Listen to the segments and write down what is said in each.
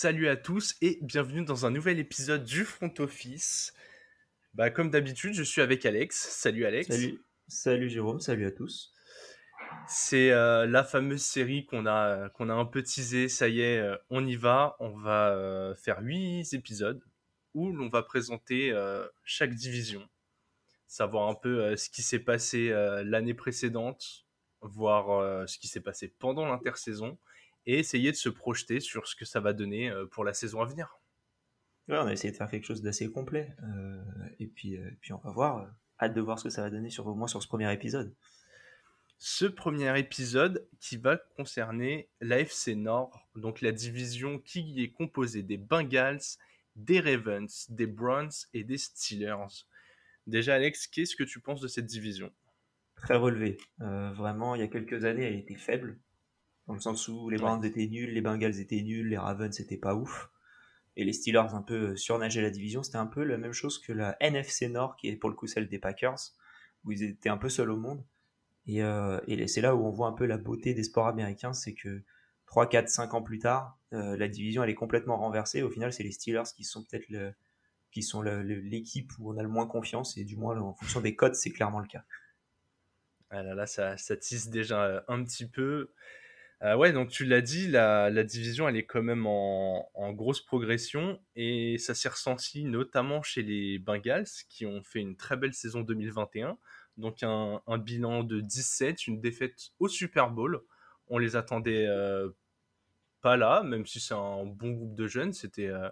Salut à tous et bienvenue dans un nouvel épisode du Front Office. Bah, comme d'habitude, je suis avec Alex. Salut Alex. Salut, salut Jérôme, salut à tous. C'est euh, la fameuse série qu'on a, qu'on a un peu teasée. Ça y est, euh, on y va. On va euh, faire 8 épisodes où l'on va présenter chaque division, savoir un peu ce qui s'est passé l'année précédente, voir ce qui s'est passé pendant l'intersaison et essayer de se projeter sur ce que ça va donner euh, pour la saison à venir. Ouais, on a essayé de faire quelque chose d'assez complet. Euh, et puis, euh, puis on va voir. hâte de voir ce que ça va donner sur, au moins sur ce premier épisode. Ce premier épisode qui va concerner l'AFC Nord, donc la division qui est composée des Bengals, des Ravens, des Browns et des Steelers. Déjà, Alex, qu'est-ce que tu penses de cette division? Très relevée. vraiment, il y a quelques années, elle était faible dans le sens où les Browns étaient nuls, les Bengals étaient nuls, les Ravens c'était pas ouf, et les Steelers un peu surnageaient la division. C'était un peu la même chose que la NFC Nord, qui est pour le coup celle des Packers, où ils étaient un peu seuls au monde. Et, euh, c'est là où on voit un peu la beauté des sports américains, c'est que 3, 4, 5 ans plus tard, euh, la division elle est complètement renversée. Au final, c'est les Steelers qui sont peut-être le, qui sont l'équipe où on a le moins confiance, et du moins en fonction des codes, c'est clairement le cas. Ah là là, ça, ça tisse déjà un petit peu. Euh, ouais, donc tu l'as dit, la, division, elle est quand même en, grosse progression et ça s'est ressenti notamment chez les Bengals qui ont fait une très belle saison 2021. Donc un, bilan de 17, une défaite au Super Bowl. On les attendait euh, pas là, même si c'est un bon groupe de jeunes. C'était euh,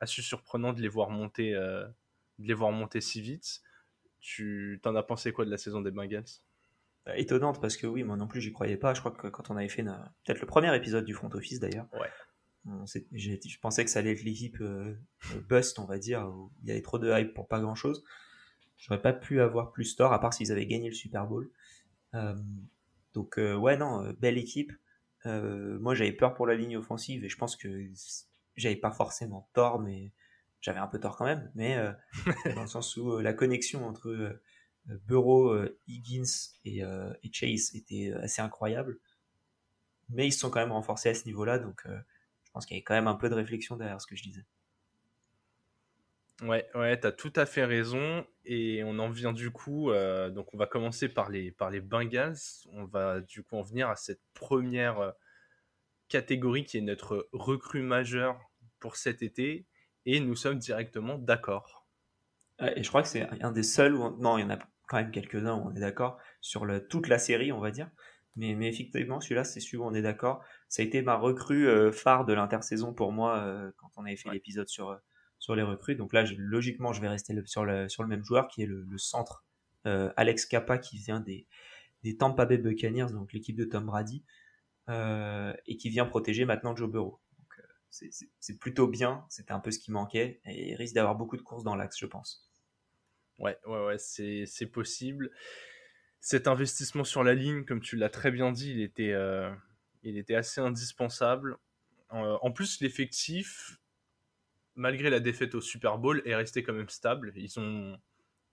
assez surprenant de les voir monter, de les voir monter si vite. Tu t'en as pensé quoi de la saison des Bengals? Étonnante parce que oui, moi non plus j'y croyais pas. Je crois que quand on avait fait peut-être le premier épisode du front office d'ailleurs, je pensais que ça allait être l'équipe euh, euh, bust, on va dire, où il y avait trop de hype pour pas grand chose. J'aurais pas pu avoir plus tort à part s'ils avaient gagné le Super Bowl. donc ouais, non, belle équipe. moi j'avais peur pour la ligne offensive et je pense que j'avais pas forcément tort, mais j'avais un peu tort quand même. Mais dans le sens où la connexion entre Bureau, euh, Higgins euh, et, Chase étaient euh, assez incroyables. Mais ils se sont quand même renforcés à ce niveau-là, donc je pense qu'il y avait quand même un peu de réflexion derrière ce que je disais. Ouais, ouais, as tout à fait raison. Et on en vient du coup, donc on va commencer par les, par les Bengals. On va du coup en venir à cette première catégorie qui est notre recrue majeure pour cet été. Et nous sommes directement d'accord. Et je crois que c'est un des seuls où. Non, il y en a quand même quelques-uns on est d'accord sur le, toute la série, on va dire. Mais, mais effectivement, celui-là, c'est celui où on est d'accord. Ça a été ma recrue euh, phare de l'intersaison pour moi euh, quand on avait fait l'épisode sur, euh, sur les recrues. Donc là, logiquement, je vais rester sur, le, sur le même joueur qui est le, centre Alex Kappa qui vient des, des Tampa Bay Buccaneers, donc l'équipe de Tom Brady, et qui vient protéger maintenant Joe Burrow. C'est plutôt bien, c'était un peu ce qui manquait, et il risque d'avoir beaucoup de courses dans l'axe, je pense. Ouais, ouais, ouais, c'est possible. Cet investissement sur la ligne, comme tu l'as très bien dit, il était, euh, assez indispensable. Euh, en plus, l'effectif, malgré la défaite au Super Bowl, est resté quand même stable. Ils ont,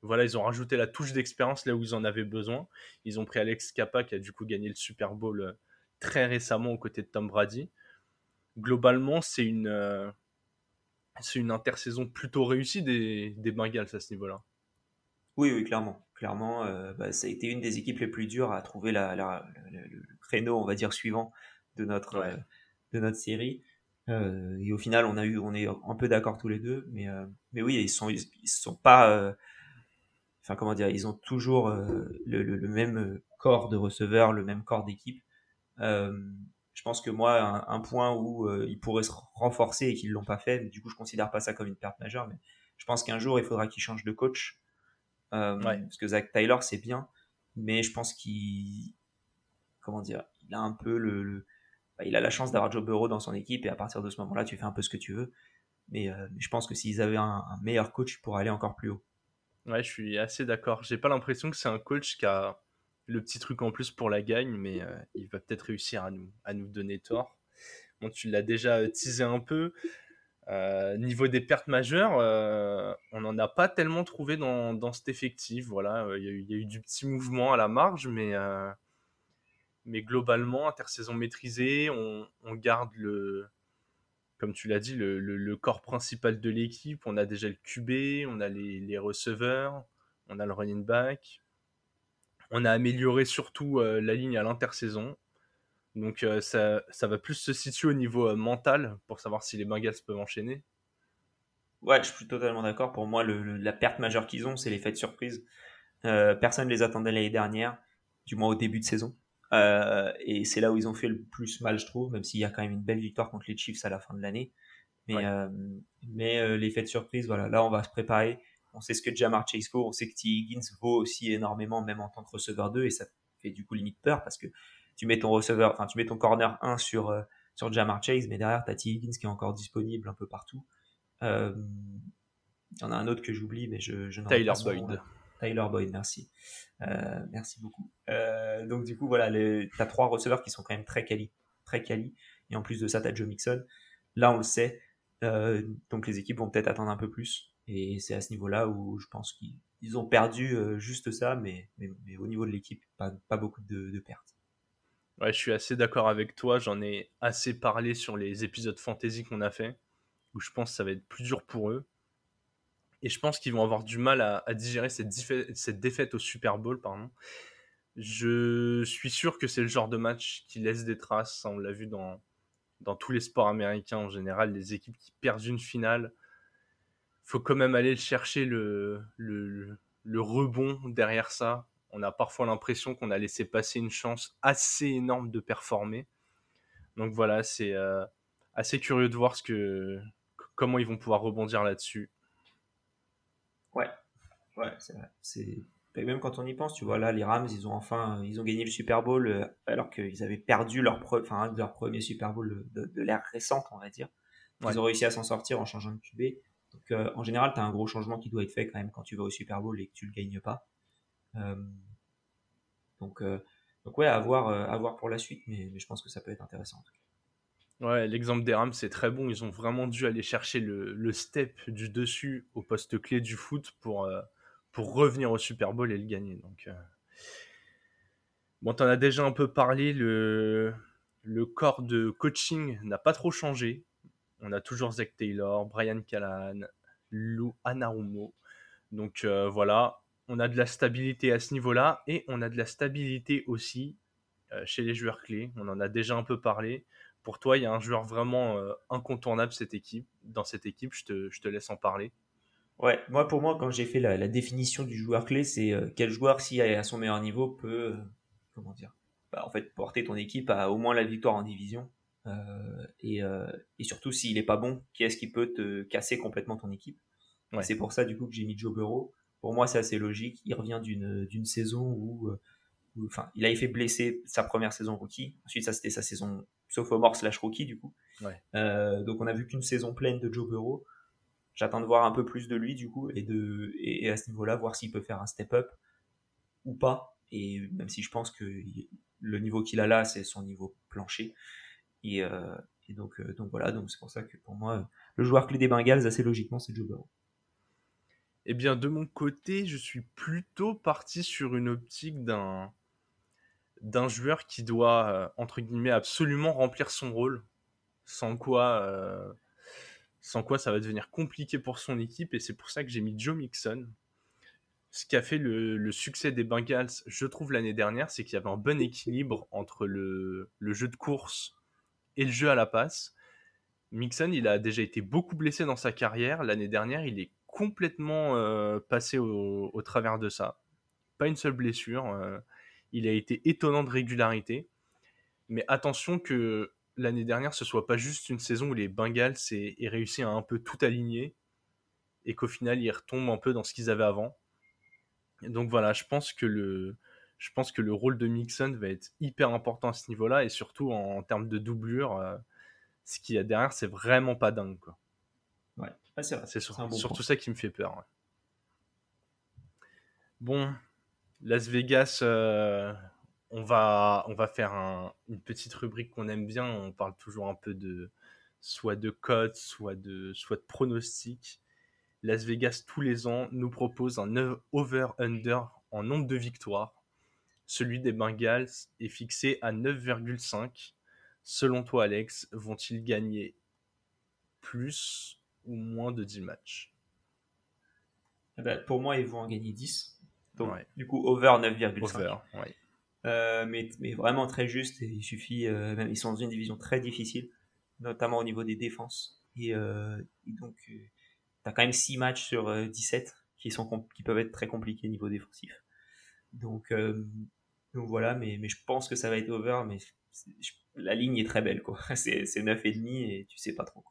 rajouté la touche d'expérience là où ils en avaient besoin. Ils ont pris Alex Kappa qui a du coup gagné le Super Bowl euh, très récemment aux côtés de Tom Brady. Globalement, c'est une, c'est une intersaison plutôt réussie des, des Bengals à ce niveau-là. Oui, oui, clairement. Clairement, euh, bah, ça a été une des équipes les plus dures à trouver la, le, créneau, on va dire, suivant de notre, euh, de notre série. Euh, et au final, on a eu, on est un peu d'accord tous les deux, mais, mais oui, ils sont, ils, sont pas, enfin comment dire, ils ont toujours le, le, même corps de receveurs, le même corps d'équipe. je pense que moi, un, un point où ils pourraient se renforcer et qu'ils l'ont pas fait, du coup, je considère pas ça comme une perte majeure, mais je pense qu'un jour, il faudra qu'ils changent de coach euh, parce que Zach Tyler, c'est bien, mais je pense qu'il. Comment dire Il a un peu le. Bah, il a la chance d'avoir Joe Burrow dans son équipe et à partir de ce moment-là, tu fais un peu ce que tu veux. Mais, euh, je pense que s'ils avaient un, meilleur coach, ils pourraient aller encore plus haut. Ouais, je suis assez d'accord. J'ai pas l'impression que c'est un coach qui a le petit truc en plus pour la gagne, mais euh, il va peut-être réussir à nous, à nous donner tort. Bon, tu l'as déjà teasé un peu. Euh, niveau des pertes majeures, euh, on n'en a pas tellement trouvé dans, cet effectif. Voilà, euh, il y, a eu du petit mouvement à la marge, mais, mais globalement, intersaison maîtrisée, on, on, garde le, comme tu l'as dit, le, corps principal de l'équipe. On a déjà le QB, on a les, receveurs, on a le running back. On a amélioré surtout euh, la ligne à l'intersaison. Donc euh, ça, ça, va plus se situer au niveau euh, mental pour savoir si les Bengals peuvent enchaîner. Ouais, je suis totalement d'accord. Pour moi, la perte majeure qu'ils ont, c'est l'effet de surprise. personne ne les attendait l'année dernière, du moins au début de saison. Euh, et c'est là où ils ont fait le plus mal, je trouve, même s'il y a quand même une belle victoire contre les Chiefs à la fin de l'année. Mais, euh, mais euh, l'effet de surprise, voilà, là on va se préparer. On sait ce que Jamar Chase vaut, on sait que T. Higgins vaut aussi énormément, même en tant que receveur 2, et ça fait du coup limite peur parce que tu mets ton receveur, enfin tu mets ton corner 1 sur, sur Jamar Chase, mais derrière tu as T. Higgins qui est encore disponible un peu partout. Il y en a un autre que j'oublie, mais je, je Tyler Boyd. Tyler Boyd, merci. Euh, merci beaucoup. Euh, donc du coup, voilà, tu as trois receveurs qui sont quand même très quali, très quali. Et en plus de ça, tu as Joe Mixon. Là, on le sait. Euh, donc les équipes vont peut-être attendre un peu plus. Et c'est à ce niveau-là où je pense qu'ils ont perdu juste ça, mais, mais, au niveau de l'équipe, pas, pas, beaucoup de, de, pertes. Ouais, je suis assez d'accord avec toi. J'en ai assez parlé sur les épisodes fantasy qu'on a fait, où je pense que ça va être plus dur pour eux. Et je pense qu'ils vont avoir du mal à, digérer cette, cette, défaite au Super Bowl. Pardon. Je suis sûr que c'est le genre de match qui laisse des traces. On l'a vu dans, dans tous les sports américains en général, les équipes qui perdent une finale. Faut quand même aller chercher le, le, le rebond derrière ça. On a parfois l'impression qu'on a laissé passer une chance assez énorme de performer. Donc voilà, c'est euh, assez curieux de voir ce que, comment ils vont pouvoir rebondir là-dessus. Ouais, ouais, c'est vrai. C'est même quand on y pense, tu vois, là, les Rams, ils ont enfin, ils ont gagné le Super Bowl euh, alors qu'ils avaient perdu leur, enfin, leur premier Super Bowl de, l'ère récente, on va dire. Ils ont réussi à s'en sortir en changeant de QB. Donc, euh, en général, tu as un gros changement qui doit être fait quand même quand tu vas au Super Bowl et que tu le gagnes pas. Euh, donc, donc, ouais, à voir, à voir pour la suite, mais, je pense que ça peut être intéressant. Ouais, l'exemple des Rams, c'est très bon. Ils ont vraiment dû aller chercher le, step du dessus au poste clé du foot pour, euh, pour revenir au Super Bowl et le gagner. Donc, euh... Bon, t'en as déjà un peu parlé. Le, le corps de coaching n'a pas trop changé. On a toujours Zach Taylor, Brian Callahan, Lou Anarumo. Donc euh, voilà, on a de la stabilité à ce niveau-là et on a de la stabilité aussi euh, chez les joueurs clés. On en a déjà un peu parlé pour toi, il y a un joueur vraiment euh, incontournable cette équipe, dans cette équipe. Je te, je te, laisse en parler. Ouais, moi pour moi, quand j'ai fait la, définition du joueur clé, c'est euh, quel joueur, si à son meilleur niveau, peut, comment dire, bah, en fait, porter ton équipe à au moins la victoire en division. Et, et, surtout, s'il n'est pas bon, qui est-ce qui peut te casser complètement ton équipe? C'est pour ça, du coup, que j'ai mis Joe Burrow. Pour moi, c'est assez logique. Il revient d'une saison où enfin, il avait fait blesser sa première saison rookie. Ensuite, ça c'était sa saison sophomore slash rookie du coup. Euh, donc on a vu qu'une saison pleine de Joe Burrow. J'attends de voir un peu plus de lui du coup et de et, à ce niveau-là voir s'il peut faire un step up ou pas. Et même si je pense que le niveau qu'il a là c'est son niveau plancher. Et, euh, donc euh, donc voilà donc c'est pour ça que pour moi le joueur clé des Bengals assez logiquement c'est Joe Burrow. Eh bien, de mon côté, je suis plutôt parti sur une optique d'un joueur qui doit, euh, entre guillemets, absolument remplir son rôle, sans quoi, euh, sans quoi ça va devenir compliqué pour son équipe, et c'est pour ça que j'ai mis Joe Mixon. Ce qui a fait le, succès des Bengals, je trouve, l'année dernière, c'est qu'il y avait un bon équilibre entre le, jeu de course et le jeu à la passe. Mixon, il a déjà été beaucoup blessé dans sa carrière. L'année dernière, il est complètement euh, passé au, travers de ça. Pas une seule blessure. Il a été étonnant de régularité. Mais attention que l'année dernière, ce soit pas juste une saison où les Bengals aient, réussi à un peu tout aligner et qu'au final, ils retombent un peu dans ce qu'ils avaient avant. donc voilà, je pense que le, rôle de Mixon va être hyper important à ce niveau-là et surtout en, termes de doublure, euh, ce qu'il y a derrière, c'est vraiment pas dingue. Ouais, c'est surtout ça qui me fait peur. Bon, Las Vegas, euh, on, va, on va faire une petite rubrique qu'on aime bien. On parle toujours un peu de soit de cotes, soit de, soit de pronostics. Las Vegas, tous les ans, nous propose un over-under en nombre de victoires. Celui des Bengals est fixé à 9,5. Selon toi, Alex, vont-ils gagner plus ou moins de 10 matchs. Eh ben, pour moi, ils vont en gagner 10. Donc, du coup, over 9,5. Over, ouais. Euh, mais, mais, vraiment très juste. il suffit, euh, même, ils sont dans une division très difficile, notamment au niveau des défenses. Et, euh, donc, tu as quand même 6 matchs sur 17 qui, sont, qui peuvent être très compliqués au niveau défensif. Donc, donc voilà, mais, mais je pense que ça va être over. Mais la ligne est très belle, quoi. C'est 9,5 et tu sais pas trop.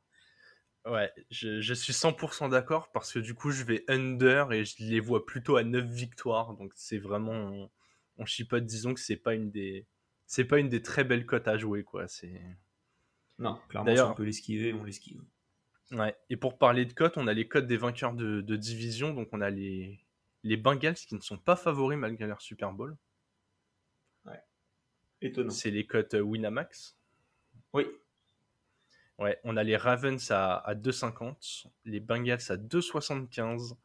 Ouais, je, je suis 100% d'accord parce que du coup, je vais under et je les vois plutôt à 9 victoires. Donc, c'est vraiment on chipote, disons que c'est pas une des c'est pas une des très belles cotes à jouer quoi. C'est non, clairement si on peut l'esquiver, on l'esquive. Ouais. Et pour parler de cotes, on a les cotes des vainqueurs de, division, donc on a les les Bengals qui ne sont pas favoris malgré leur Super Bowl. Ouais. Étonnant. C'est les cotes Winamax. Oui. Ouais, on a les Ravens à, à 2,50, les Bengals à 2,75,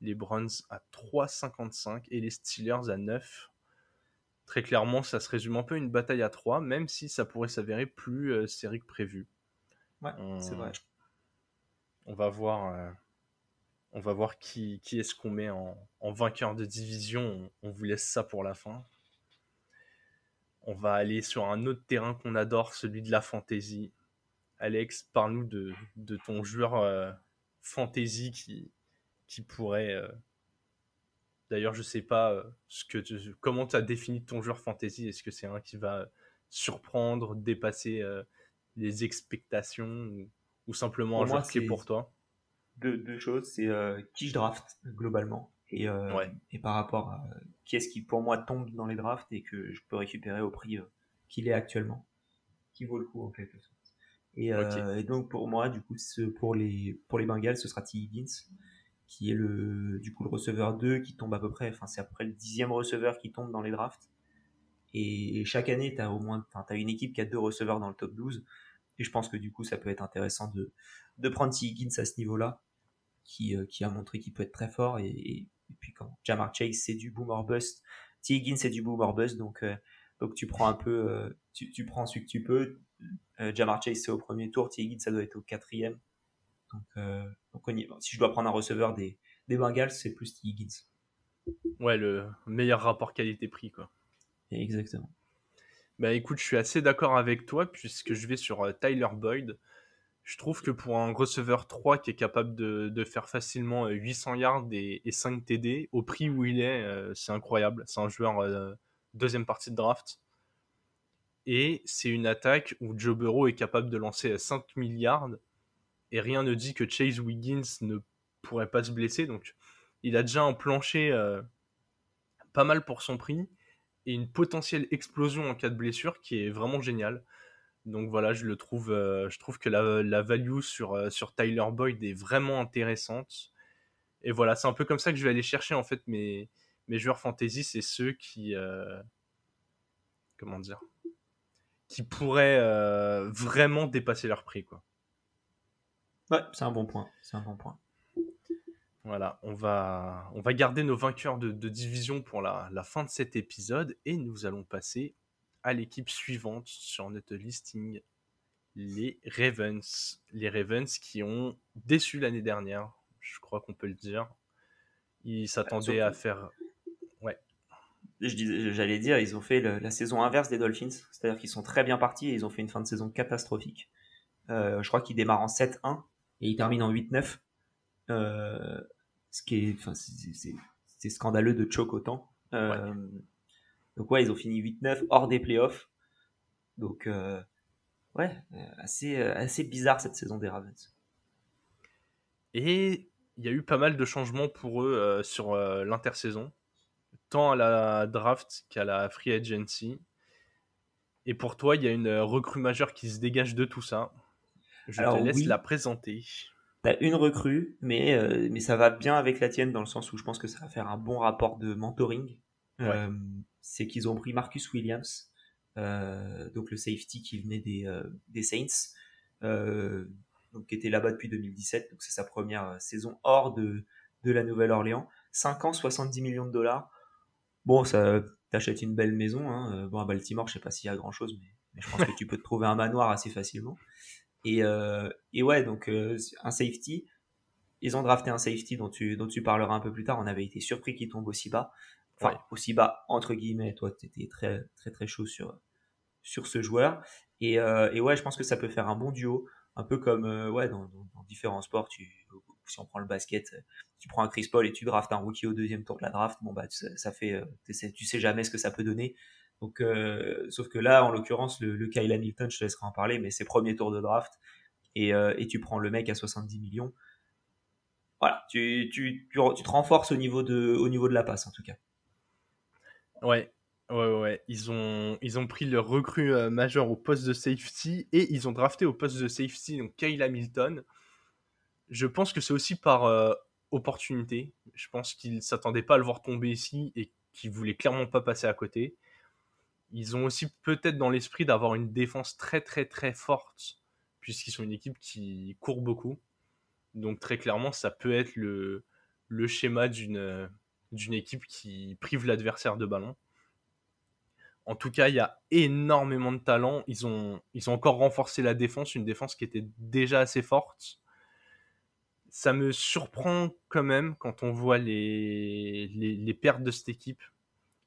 les Browns à 3,55 et les Steelers à 9 très clairement, ça se résume un peu à une bataille à trois, même si ça pourrait s'avérer plus euh, serré que prévu. Ouais, c'est vrai. On va voir, euh, on va voir qui, qui est-ce qu'on met en, vainqueur de division. On, vous laisse ça pour la fin. On va aller sur un autre terrain qu'on adore, celui de la fantasy. Alex, parle-nous de, ton joueur euh, fantasy qui, qui pourrait D'ailleurs, je sais pas euh, ce que comment tu as défini ton joueur fantasy. Est-ce que c'est un qui va surprendre, dépasser euh, les expectations ou, simplement un joueur qui est pour toi? deux, choses, c'est euh, qui je draft globalement. Et, et par rapport à qui est-ce qui pour moi tombe dans les drafts et que je peux récupérer au prix qu'il est actuellement, qui vaut le coup en quelque sorte. Et, et donc pour moi, du coup, pour les pour les Bengals, ce sera T. Higgins qui est le du coup le receveur 2 qui tombe à peu près, enfin c'est après le dixième receveur qui tombe dans les drafts. Et chaque année, tu as au moins as une équipe qui a deux receveurs dans le top 12. Et je pense que du coup, ça peut être intéressant de, de prendre T. Higgins à ce niveau-là, qui, euh, qui a montré qu'il peut être très fort. Et, puis quand Jamar Chase, c'est du boomer bust. T. Higgins, c'est du boomer bust. Donc, euh, donc tu prends un peu, euh, tu, tu, prends celui que tu peux. Jamar Chase, c'est au premier tour. T. Higgins, ça doit être au quatrième. Donc, euh, si je dois prendre un receveur des, des Bengals, c'est plus T. Higgins. Ouais, le meilleur rapport qualité-prix, quoi. Exactement. Bah écoute, je suis assez d'accord avec toi, puisque je vais sur euh, Tyler Boyd. Je trouve que pour un receveur 3 qui est capable de, faire facilement 800 euh, yards et, 5 TD, au prix où il est, c'est incroyable. C'est un joueur deuxième partie de draft. Et c'est une attaque où Joe Burrow est capable de lancer 5 milliards et rien ne dit que Chase Wiggins ne pourrait pas se blesser. Donc, il a déjà un plancher euh, pas mal pour son prix et une potentielle explosion en cas de blessure qui est vraiment géniale. Donc voilà, je le trouve, euh, je trouve que la, value sur, euh, sur Tyler Boyd est vraiment intéressante. Et voilà, c'est un peu comme ça que je vais aller chercher en fait mes, mes joueurs fantasy, c'est ceux qui, comment dire, qui pourraient vraiment dépasser leur prix quoi. Ouais, c'est un bon point. C'est un bon point. Voilà, on va, on va garder nos vainqueurs de, division pour la, fin de cet épisode et nous allons passer à l'équipe suivante sur notre listing, les Ravens. Les Ravens qui ont déçu l'année dernière, je crois qu'on peut le dire. Ils s'attendaient à faire. Ouais. J'allais dire, ils ont fait la saison inverse des Dolphins, c'est-à-dire qu'ils sont très bien partis et ils ont fait une fin de saison catastrophique. Euh, je crois qu'ils démarrent en 7-1 et il termine en 8-9. Euh, ce qui est, enfin, c'est scandaleux de choke autant. Euh, donc ouais, ils ont fini 8-9 hors des playoffs. Donc ouais, assez, assez bizarre cette saison des Ravens. Et il y a eu pas mal de changements pour eux sur l'intersaison, tant à la draft qu'à la free agency. Et pour toi, il y a une recrue majeure qui se dégage de tout ça. Je te laisse la présenter. T'as une recrue, mais, euh, mais ça va bien avec la tienne dans le sens où je pense que ça va faire un bon rapport de mentoring. Euh, c'est qu'ils ont pris Marcus Williams, euh, donc le safety qui venait des, des Saints, donc qui était là-bas depuis 2017, donc c'est sa première saison hors de, de la Nouvelle-Orléans. 5 ans, 70 millions de dollars. Bon, ça t'achètes une belle maison. Hein. Bon, à Baltimore, je sais pas s'il y a grand-chose, mais, mais je pense que tu peux te trouver un manoir assez facilement. Et, et ouais, donc un safety, ils ont drafté un safety dont tu, dont tu parleras un peu plus tard. On avait été surpris qu'il tombe aussi bas. Enfin, aussi bas, entre guillemets. Toi, tu étais très, très, très chaud sur, sur ce joueur. Et, et, ouais, je pense que ça peut faire un bon duo. Un peu comme ouais, dans, dans, différents sports. Tu, si on prend le basket, tu prends un Chris Paul et tu draftes un rookie au deuxième tour de la draft. Bon, bah, ça, fait. Tu sais jamais ce que ça peut donner. Donc, sauf que là, en l'occurrence, le, le Kyle Hamilton, je te laisserai en parler, mais c'est premier tour de draft. Et, tu prends le mec à 70 millions voilà, tu, te renforces au niveau, de, la passe en tout cas. Ouais, ouais, ouais. Ils ont, ils ont pris leur recrue euh, majeur au poste de safety et ils ont drafté au poste de safety donc Kyle Hamilton. Je pense que c'est aussi par euh, opportunité. Je pense qu'ils ne s'attendaient pas à le voir tomber ici et qu'ils voulaient clairement pas passer à côté. Ils ont aussi peut-être dans l'esprit d'avoir une défense très très très forte puisqu'ils sont une équipe qui court beaucoup. Donc très clairement, ça peut être le, schéma d'une équipe qui prive l'adversaire de ballon. En tout cas, il y a énormément de talent. Ils ont encore renforcé la défense, une défense qui était déjà assez forte. Ça me surprend quand même quand on voit les, les, pertes de cette équipe,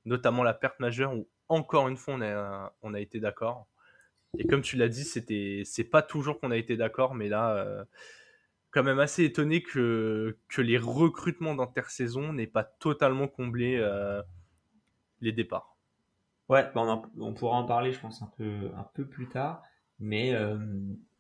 notamment la perte majeure où encore une fois on a, on a été d'accord. Et comme tu l'as dit, c'était, c'est pas toujours qu'on a été d'accord, mais là, euh, quand même assez étonné que, que les recrutements d'intersaison n'aient pas totalement comblé euh, les départs. Ouais, bah, on, pourra en parler, je pense, un peu, un peu plus tard. Mais, euh,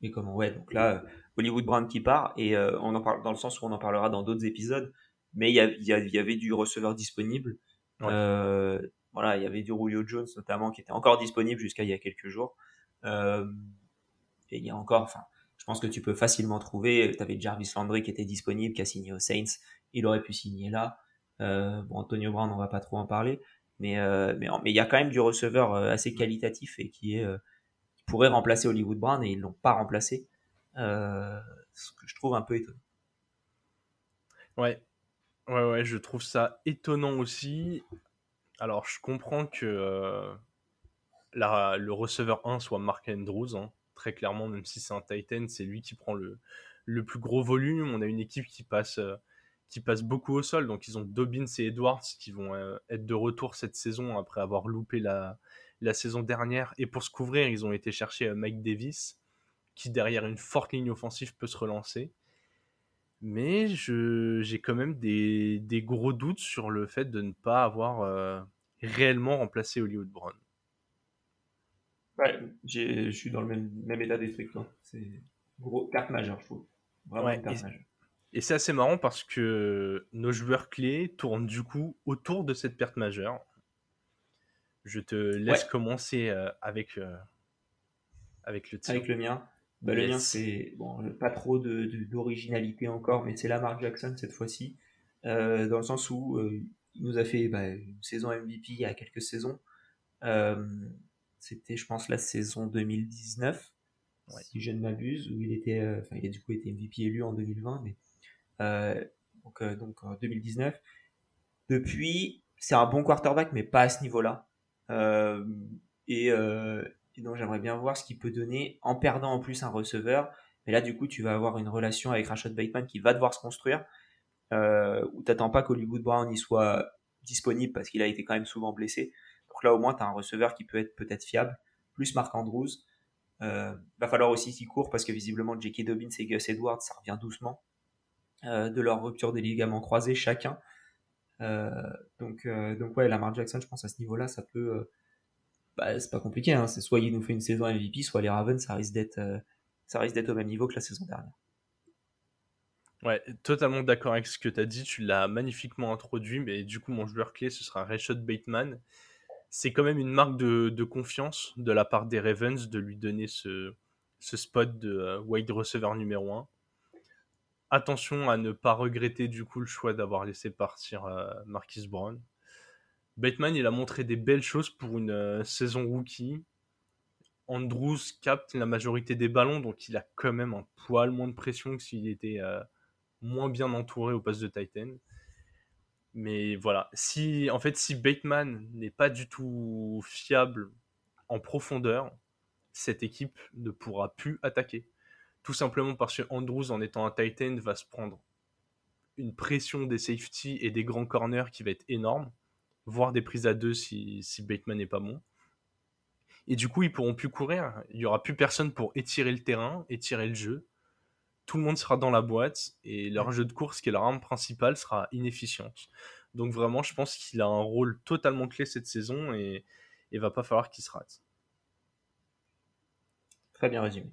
mais comment Ouais, donc là, Hollywood Brown qui part, et euh, on en parle dans le sens où on en parlera dans d'autres épisodes. Mais il y, y, avait du receveur disponible. voilà, il y avait du Julio Jones notamment qui était encore disponible jusqu'à il y a quelques jours. et il y a encore, enfin, je pense que tu peux facilement trouver. Tu avais Jarvis Landry qui était disponible, qui a signé aux Saints. Il aurait pu signer là. Euh, bon, Antonio Brown, on va pas trop en parler. Mais euh, mais il y a quand même du receveur euh, assez qualitatif et qui est pourrait remplacer Hollywood Brown et ils l'ont pas remplacé. ce que je trouve un peu étonnant. Ouais. Ouais, ouais, je trouve ça étonnant aussi. Alors, je comprends que la, le receveur 1 soit Mark Andrews. Hein très clairement, même si c'est un Titan, c'est lui qui prend le, le plus gros volume. On a une équipe qui passe, euh, qui passe beaucoup au sol. Donc ils ont Dobbins et Edwards qui vont euh, être de retour cette saison après avoir loupé la, la saison dernière. Et pour se couvrir, ils ont été chercher euh, Mike Davis, qui derrière une forte ligne offensive peut se relancer. Mais j'ai quand même des, des, gros doutes sur le fait de ne pas avoir réellement remplacé Hollywood Brown. Ouais, je suis dans le même, même état d'esprit que toi. C'est gros carte majeure, je trouve. Vraiment ouais, carte et, majeure. Et c'est assez marrant parce que nos joueurs clés tournent du coup autour de cette perte majeure. Je te laisse commencer euh, avec, euh, avec le tien. Avec le mien. Bah, Le mien, c'est bon, pas trop d'originalité de, encore, mais c'est Lamar Jackson cette fois-ci. Euh, dans le sens où il nous a fait bah, une saison MVP il y a quelques saisons. C'était, je pense, la saison 2019, si je ne m'abuse, où il était, euh, enfin, il a du coup été MVP élu en 2020, mais euh, donc, euh, donc en 2019. Depuis, c'est un bon quarterback, mais pas à ce niveau-là. Et, et, donc, j'aimerais bien voir ce qu'il peut donner en perdant en plus un receveur. Mais là, du coup, tu vas avoir une relation avec Rashad Bateman qui va devoir se construire. Euh, où t'attends pas qu'Hollywood Brown y soit disponible parce qu'il a été quand même souvent blessé. Donc là, au moins, tu as un receveur qui peut être peut-être fiable, plus Marc Andrews. Euh, va falloir aussi qu'il court parce que visiblement, J.K. Dobbins et Gus Edwards, ça revient doucement euh, de leur rupture des ligaments croisés chacun. Euh, donc, euh, donc ouais, Lamar Jackson, je pense à ce niveau-là, ça peut. Bah, c'est pas compliqué. Hein, c'est soit il nous fait une saison MVP, soit les Ravens, ça risque d'être, ça risque d'être au même niveau que la saison dernière. Ouais, totalement d'accord avec ce que tu as dit. Tu l'as magnifiquement introduit, mais du coup, mon joueur clé, ce sera Rashad Bateman c'est quand même une marque de, confiance de la part des Ravens de lui donner ce, spot de euh, wide receiver numéro 1. Attention à ne pas regretter du coup le choix d'avoir laissé partir euh, Marquis Brown. Bateman, il a montré des belles choses pour une euh, saison rookie. Andrews capte la majorité des ballons, donc il a quand même un poil moins de pression que s'il était moins bien entouré au poste de Titan. Mais voilà, si en fait si Bateman n'est pas du tout fiable en profondeur, cette équipe ne pourra plus attaquer. Tout simplement parce que Andrews, en étant un tight end, va se prendre une pression des safety et des grands corners qui va être énorme, voire des prises à deux si, si Bateman n'est pas bon. Et du coup, ils pourront plus courir. Il y aura plus personne pour étirer le terrain, étirer le jeu. Tout le monde sera dans la boîte et leur jeu de course, qui est leur arme principale, sera inefficiente. Donc vraiment, je pense qu'il a un rôle totalement clé cette saison et il va pas falloir qu'il se rate. Très bien résumé.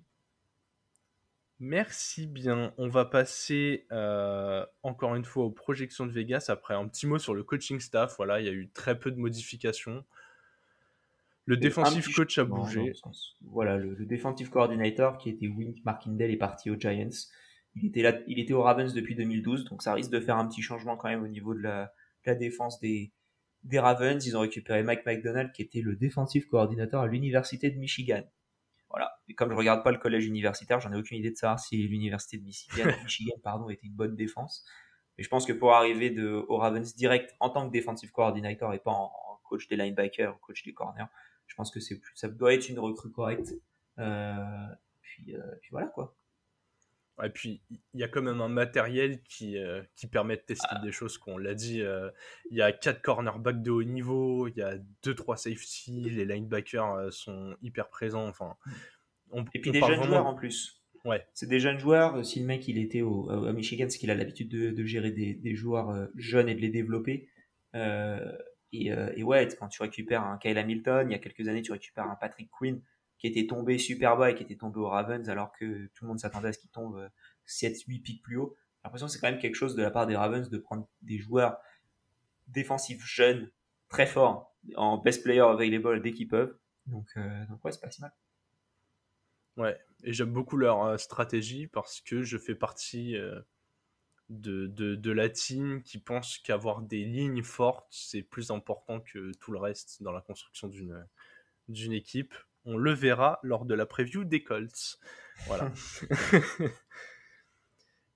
Merci bien. On va passer euh, encore une fois aux projections de Vegas. Après, un petit mot sur le coaching staff. Voilà, il y a eu très peu de modifications. Le défensif coach a bougé. Voilà, le, défensif coordinator qui était Wink Markindale est parti aux Giants. Il était, là, il était aux Ravens depuis 2012, donc ça risque de faire un petit changement quand même au niveau de la, défense des, des Ravens. Ils ont récupéré Mike McDonald qui était le défensif coordinateur à l'université de Michigan. Voilà. Et comme je regarde pas le collège universitaire, j'en ai aucune idée de savoir si l'université de Michigan, Michigan pardon, était une bonne défense. Mais je pense que pour arriver de, au Ravens direct en tant que défensif coordinator et pas en, coach des linebackers ou coach des corners, je pense que c'est ça doit être une recrue correcte. Euh, puis, euh, puis voilà quoi. Et puis, il y a quand même un matériel qui, euh, qui permet de tester ah. des choses qu'on l'a dit. Il y a quatre cornerbacks de haut niveau, il y a deux trois safety, les linebackers sont hyper présents. Enfin, Et puis des jeunes joueurs en plus. Ouais. C'est des jeunes joueurs. Si le mec il était au, à Michigan, c'est qu'il a l'habitude de, de, gérer des, des joueurs jeunes et de les développer. Et, et, ouais, quand tu récupères un Kyle Hamilton, il y a quelques années, tu récupères un Patrick Quinn qui était tombé super bas et qui était tombé au Ravens alors que tout le monde s'attendait à ce qu'il tombe 7-8 pics plus haut. J'ai l'impression que c'est quand même quelque chose de la part des Ravens de prendre des joueurs défensifs jeunes, très forts, en best player available dès qu'ils peuvent. Donc, euh, ouais, c'est pas si mal. Ouais, et j'aime beaucoup leur euh, stratégie parce que je fais partie euh, de, de, de, la team qui pense qu'avoir des lignes fortes, c'est plus important que tout le reste dans la construction d'une d'une équipe on le verra lors de la preview des Colts. Voilà.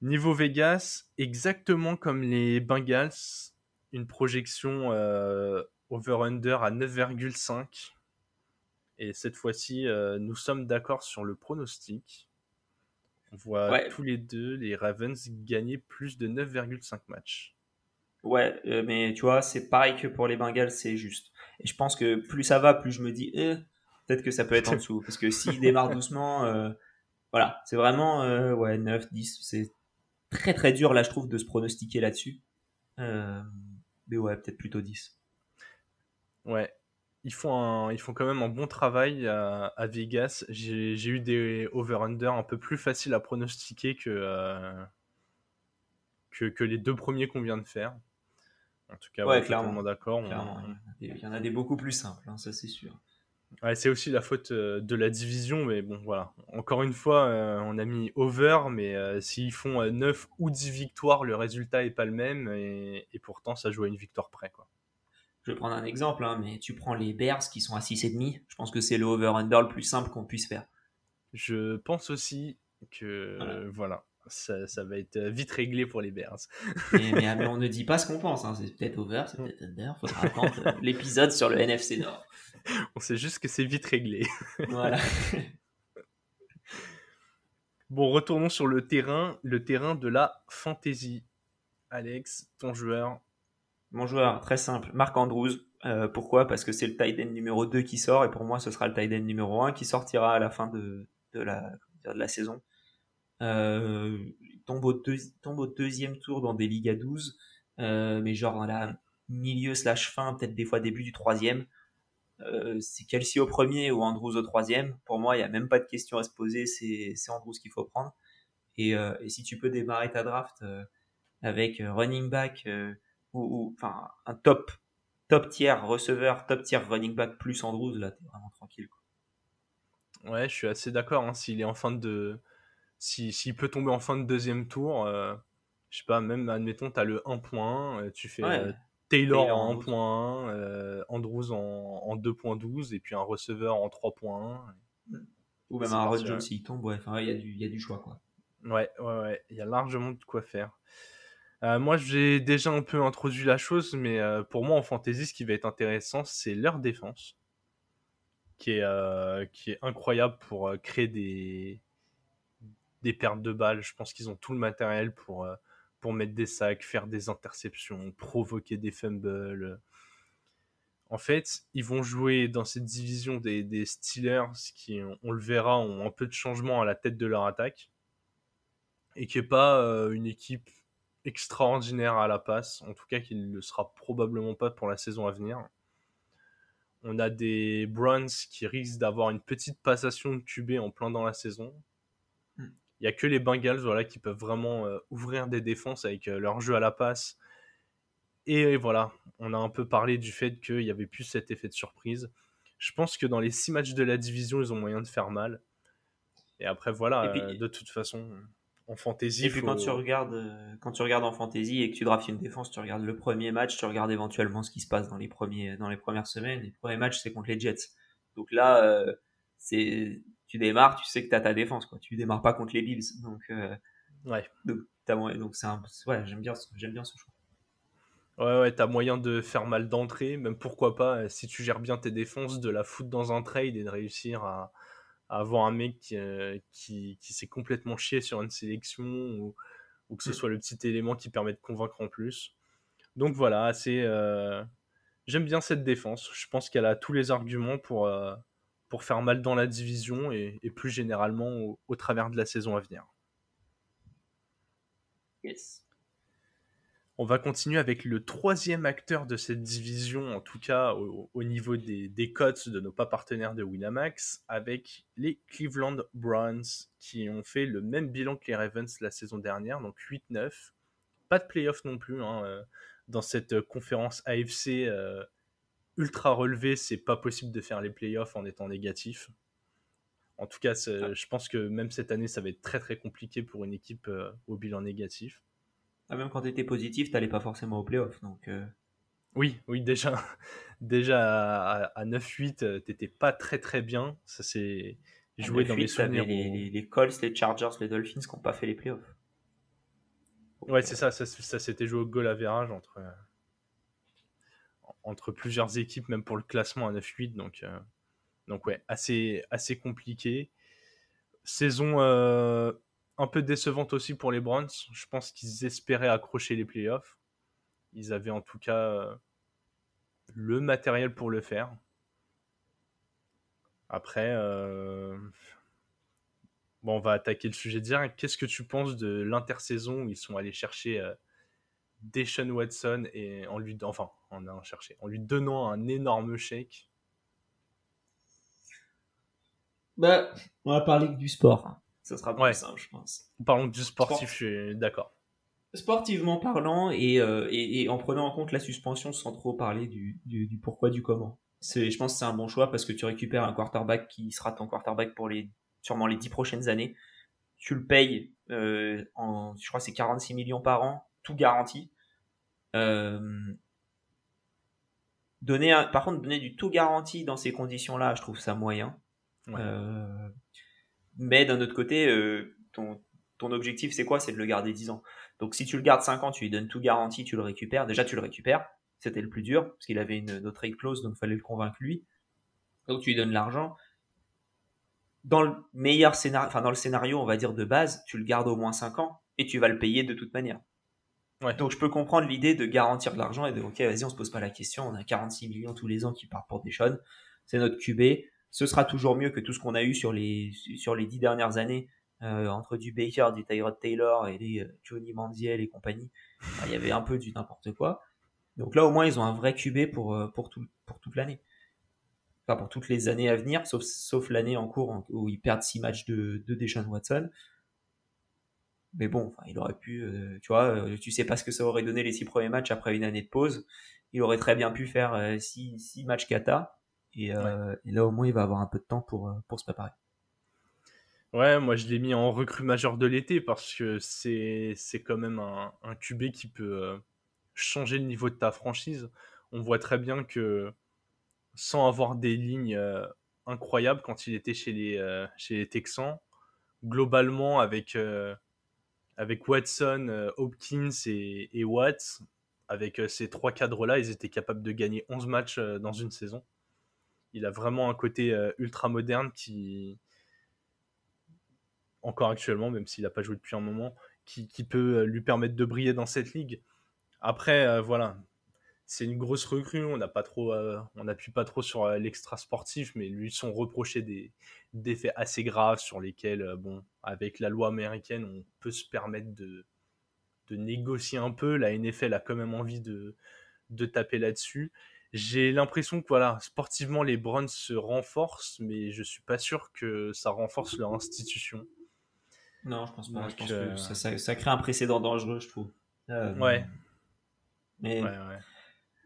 Niveau Vegas, exactement comme les Bengals, une projection euh, over-under à 9,5. Et cette fois-ci, euh, nous sommes d'accord sur le pronostic. On voit tous les deux les Ravens gagner plus de 9,5 matchs. Ouais, euh, mais tu vois, c'est pareil que pour les Bengals, c'est juste. Et je pense que plus ça va, plus je me dis, eh, peut-être que ça peut être en dessous. Parce que s'il démarre doucement, euh, voilà, c'est vraiment euh, ouais, 9, 10. C'est très très dur là, je trouve, de se pronostiquer là-dessus. Euh, mais ouais, peut-être plutôt 10. Ouais. Ils font, ils font quand même un bon travail à, Vegas. J'ai eu des over-under un peu plus faciles à pronostiquer que, que, que, les deux premiers qu'on vient de faire. En tout cas, ouais, clairement. d'accord. Il y en a des beaucoup plus simples, hein, ça c'est sûr c'est aussi la faute euh, de la division, mais bon, voilà. Encore une fois, euh, on a mis over, mais euh, s'ils font 9 ou 10 victoires, le résultat est pas le même, et, pourtant, ça joue à une victoire près, quoi. Je vais prendre un exemple, hein, mais tu prends les Bears qui sont à 6,5, je pense que c'est le over-under le plus simple qu'on puisse faire. Je pense aussi que, voilà. ça, va être vite réglé pour les Bears. mais, on ne dit pas ce qu'on pense, hein. c'est peut-être over, c'est peut-être under, faudra attendre l'épisode sur le NFC Nord. On sait juste que c'est vite réglé. Voilà. bon, retournons sur le terrain, le terrain de la fantasy. Alex, ton joueur Mon joueur, très simple, Marc Andrews. Euh, pourquoi? Parce que c'est le tight end numéro 2 qui sort, et pour moi, ce sera le tight end numéro 1 qui sortira à la fin de, la, de la saison. Euh, il tombe au, tombe au, deuxième tour dans des ligues à 12, euh, mais genre à la milieu slash fin, peut-être des fois début du troisième. Euh, c'est Kelsey au premier ou Andrews au troisième. Pour moi, il n'y a même pas de question à se poser, c'est Andrews qu'il faut prendre. Et, euh, et, si tu peux démarrer ta draft euh, avec running back ou, enfin un top top tier receveur, top tier running back plus Andrews, là, t'es vraiment tranquille. Quoi. Ouais, je suis assez d'accord. Hein, s'il est en fin de, s'il peut tomber en fin de deuxième tour, je sais pas, même admettons, tu as le 1 tu fais Taylor en 1.1, euh, Andrews en, 2.12 et puis un receveur en 3.1. Ou même un Rod Jones s'il tombe, ouais, il y, y, a du choix. Quoi. Ouais, ouais, ouais, il y a largement de quoi faire. Euh, moi, j'ai déjà un peu introduit la chose, mais euh, pour moi, en fantasy, ce qui va être intéressant, c'est leur défense, qui est, qui est incroyable pour créer des, des pertes de balles. Je pense qu'ils ont tout le matériel pour, pour mettre des sacs, faire des interceptions, provoquer des fumbles. En fait, ils vont jouer dans cette division des, des Steelers qui, on le verra, ont un peu de changement à la tête de leur attaque et qui n'est pas une équipe extraordinaire à la passe, en tout cas qu'il ne le sera probablement pas pour la saison à venir. On a des Browns qui risquent d'avoir une petite passation de QB en plein dans la saison. Il n'y a que les Bengals voilà, qui peuvent vraiment euh, ouvrir des défenses avec euh, leur jeu à la passe. Et, voilà, on a un peu parlé du fait qu'il n'y avait plus cet effet de surprise. Je pense que dans les six matchs de la division, ils ont moyen de faire mal. Et après, voilà, euh, de toute façon en fantasy. Et puis quand tu regardes, quand tu regardes en fantasy et que tu drafts une défense, tu regardes le premier match, tu regardes éventuellement ce qui se passe dans les premiers, dans les premières semaines. Les premiers matchs, c'est contre les Jets. Donc là, c'est, tu démarres, tu sais que tu as ta défense, quoi. Tu démarres pas contre les Bills. Donc, euh, ouais. Donc, donc c'est un, ouais, j'aime bien, j'aime bien ce choix. Ouais, ouais, t'as moyen de faire mal d'entrée, même pourquoi pas, si tu gères bien tes défenses, de la foutre dans un trade et de réussir à, avoir un mec euh, qui, qui s'est complètement chié sur une sélection ou, ou que ce mm. soit le petit élément qui permet de convaincre en plus. Donc voilà, c'est euh, j'aime bien cette défense. Je pense qu'elle a tous les arguments pour, euh, pour faire mal dans la division et, et plus généralement au, au, travers de la saison à venir. Yes. On va continuer avec le troisième acteur de cette division, en tout cas au, niveau des, des cotes de nos pas partenaires de Winamax, avec les Cleveland Browns qui ont fait le même bilan que les Ravens la saison dernière, donc 8-9. Pas de playoff non plus. Hein, euh, dans cette conférence AFC euh, ultra relevée, c'est pas possible de faire les playoffs en étant négatif. En tout cas, je pense que même cette année, ça va être très très compliqué pour une équipe euh, au bilan négatif. Ah, même quand tu étais positif, tu n'allais pas forcément au playoff. Donc, euh. Oui, oui, déjà, déjà à, 9-8, tu n'étais pas très très bien. Ça s'est joué dans les souvenirs. Les, les, Colts, les Chargers, les Dolphins qui n'ont pas fait les playoffs. Ouais, c'est ça, ça, s'était joué au goal à virage entre, entre plusieurs équipes, même pour le classement à 9-8. Donc, euh, donc ouais, assez, assez compliqué. Saison euh, un peu décevante aussi pour les Browns. Je pense qu'ils espéraient accrocher les playoffs. Ils avaient en tout cas euh, le matériel pour le faire. Après, bon, on va attaquer le sujet direct. Qu'est-ce que tu penses de l'intersaison où ils sont allés chercher euh, Deshaun Watson et en lui, enfin, en, en lui donnant un énorme chèque bah, on va parler du sport. Hein. Ça sera plus simple, je pense. Parlons du sportif, je suis d'accord. Sportivement parlant euh, et, et, en prenant en compte la suspension sans trop parler du, du, pourquoi, du comment. Je pense que c'est un bon choix parce que tu récupères un quarterback qui sera ton quarterback pour les, sûrement les 10 prochaines années. Tu le payes, euh, en, je crois c'est 46 millions par an, tout garanti. Euh, donner par contre, donner du tout garanti dans ces conditions-là, je trouve ça moyen. Euh, mais d'un autre côté, euh, ton, ton objectif, c'est quoi? C'est de le garder 10 ans. Donc si tu le gardes 5 ans, tu lui donnes tout garanti, tu le récupères. Déjà, tu le récupères. C'était le plus dur, parce qu'il avait une trade clause, donc il fallait le convaincre lui. Donc tu lui donnes l'argent. Dans le meilleur scénario, enfin dans le scénario, on va dire de base, tu le gardes au moins 5 ans et tu vas le payer de toute manière. Donc je peux comprendre l'idée de garantir de l'argent et de ok vas-y on se pose pas la question, on a 46 millions tous les ans qui partent pour Deshaun, c'est notre QB, ce sera toujours mieux que tout ce qu'on a eu sur les sur les dix dernières années euh, entre du Baker, du Tyrod Taylor et les euh, Johnny Manziel et compagnie. il y avait un peu du n'importe quoi. Donc là au moins ils ont un vrai QB pour euh, pour tout toute l'année. Enfin pour toutes les années à venir, sauf sauf l'année en cours où ils perdent six matchs de de Deshaun Watson. Mais bon, enfin, il aurait pu, tu vois, tu sais pas ce que ça aurait donné les six premiers matchs après une année de pause. Il aurait très bien pu faire six, six matchs kata euh, et, là, au moins, il va avoir un peu de temps pour, euh, pour se préparer. Ouais, moi je l'ai mis en recrue majeur de l'été parce que c'est, c'est quand même un, un QB qui peut euh, changer le niveau de ta franchise. On voit très bien que sans avoir des lignes incroyables quand il était chez les, chez les Texans, globalement avec, avec Watson, Hopkins et, Watts, avec ces trois cadres-là, ils étaient capables de gagner 11 matchs dans une saison il a vraiment un côté euh, ultra moderne qui encore actuellement, même s'il n'a pas joué depuis un moment, qui, peut lui permettre de briller dans cette ligue. Après, voilà, c'est une grosse recrue. On n'a pas trop, on n'appuie pas trop sur l'extra sportif, mais lui sont reprochés des, des faits assez graves sur lesquels, bon, avec la loi américaine, on peut se permettre de, de négocier un peu. La NFL a quand même envie de, de taper là-dessus. J'ai l'impression que voilà, sportivement, les Browns se renforcent, mais je suis pas sûr que ça renforce leur institution. Non, je pense pas. je pense que euh, ça, crée un précédent dangereux, je trouve. Euh, ouais. Mais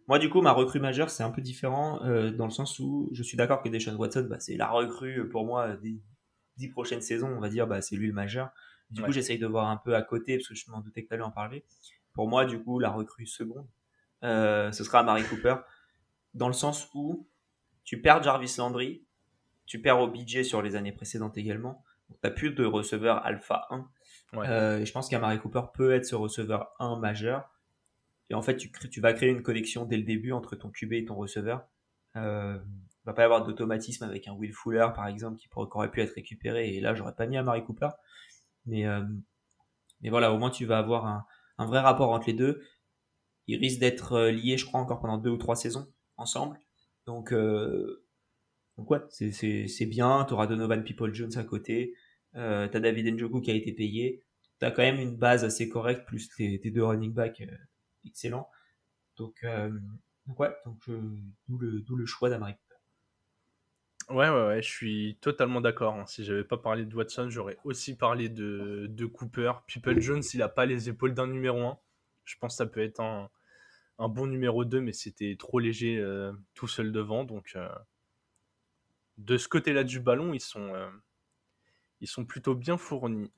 moi, du coup, ma recrue majeure, c'est un peu différent euh, dans le sens où je suis d'accord que Deshaun Watson, bah, c'est la recrue pour moi des dix prochaines saisons, on va dire, bah, c'est lui le majeur. Du coup, j'essaye de voir un peu à côté parce que je m'en doutais que tu allais en parler. Pour moi, du coup, la recrue seconde, ce sera Mary Cooper dans le sens où tu perds Jarvis Landry, tu perds OBJ sur les années précédentes également. Tu n'as plus de receveur alpha 1. Euh, et je pense qu'Amari Cooper peut être ce receveur 1 majeur. Et en fait, tu, tu vas créer une connexion dès le début entre ton QB et ton receveur. Euh, il va pas y avoir d'automatisme avec un Will Fuller, par exemple, qui, aurait pu être récupéré. Et là, j'aurais pas mis Amari Cooper. Mais, euh, mais voilà, au moins, tu vas avoir un, un vrai rapport entre les deux. Il risque d'être euh, lié, je crois, encore pendant deux ou trois saisons ensemble. Donc, euh, donc ouais, c'est bien. Tu auras Donovan People-Jones à côté. Euh, David Njoku qui a été payé. Tu as quand même une base assez correcte, plus tes, deux running backs excellents. Donc, euh, donc, ouais, donc d'où le, choix d'Amérique. Ouais, ouais, ouais, je suis totalement d'accord. Hein. Si j'avais pas parlé de Watson, j'aurais aussi parlé de, Cooper. People Jones, il a pas les épaules d'un numéro 1. Je pense que ça peut être un, bon numéro 2, mais c'était trop léger euh, tout seul devant. Donc, euh, de ce côté-là du ballon, ils sont plutôt bien fournis.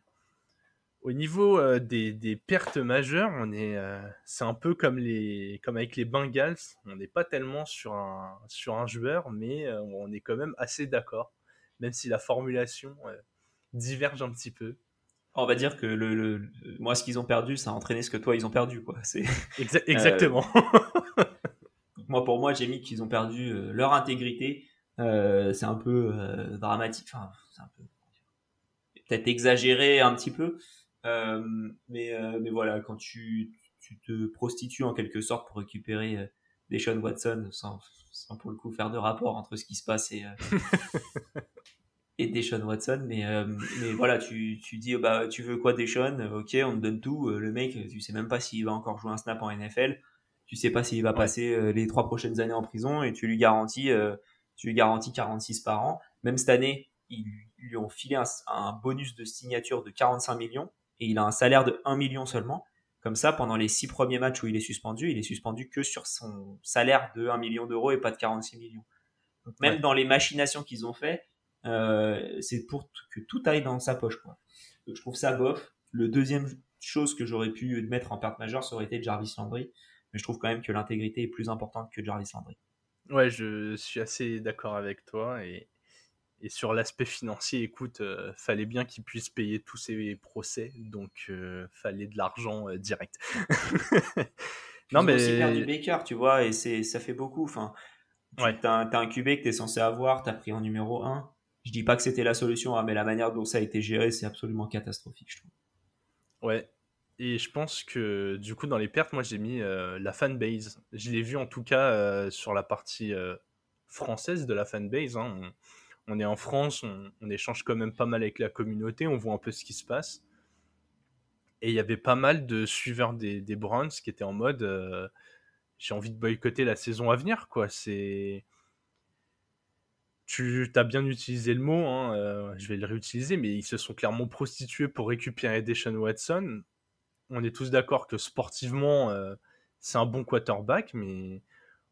Au niveau des, pertes majeures, on est, c'est un peu comme, les, comme avec les Bengals. On n'est pas tellement sur un, sur un joueur, mais on est quand même assez d'accord, même si la formulation diverge un petit peu on va dire que le, moi, ce qu'ils ont perdu, ça a entraîné ce que toi, ils ont perdu. Quoi. C'est, exactement. Euh, moi, pour moi, j'ai mis qu'ils ont perdu euh, leur intégrité. Euh, c'est un peu dramatique. Enfin, c'est un peu. Peut-être exagéré un petit peu. Mais, mais voilà, quand tu, tu, te prostitues en quelque sorte pour récupérer des Sean Watson sans, sans pour le coup faire de rapport entre ce qui se passe et, et Deshaun Watson. Mais, euh, mais voilà, tu, tu dis, bah, tu veux quoi Deshaun Ok, on te donne tout. Euh, le mec, tu sais même pas s'il va encore jouer un snap en NFL. Tu sais pas s'il va passer euh, les trois prochaines années en prison et tu lui garantis, tu lui garantis 46 par an. Même cette année, ils lui ont filé un, un, bonus de signature de 45 millions et il a un salaire de 1 million seulement. Comme ça, pendant les six premiers matchs où il est suspendu, il est suspendu que sur son salaire de 1 million d'euros et pas de 46 millions. Donc même dans les machinations qu'ils ont fait, euh, c'est pour que tout aille dans sa poche. Quoi. Donc, je trouve ça bof. Le deuxième chose que j'aurais pu mettre en perte majeure, ça aurait été Jarvis Landry. Mais je trouve quand même que l'intégrité est plus importante que Jarvis Landry. Ouais, je suis assez d'accord avec toi. Et, et sur l'aspect financier, écoute, euh, fallait bien qu'il puisse payer tous ses procès. Donc, euh, fallait de l'argent direct. non, mais. aussi perdu Baker, tu vois, et ça fait beaucoup. Enfin, ouais. t'as un, as un QB que t'es censé avoir, t'as pris en numéro 1 je dis pas que c'était la solution, hein, mais la manière dont ça a été géré, c'est absolument catastrophique, je trouve. Ouais. Et je pense que du coup, dans les pertes, moi j'ai mis euh, la fanbase. Je l'ai vu en tout cas euh, sur la partie euh, française de la fanbase. Hein. On, est en France, on, échange quand même pas mal avec la communauté, on voit un peu ce qui se passe. Et il y avait pas mal de suiveurs des, Browns qui étaient en mode j'ai envie de boycotter la saison à venir, quoi. C'est tu as bien utilisé le mot, hein, euh, je vais le réutiliser, mais ils se sont clairement prostitués pour récupérer Deshaun Watson. On est tous d'accord que sportivement, euh, c'est un bon quarterback, mais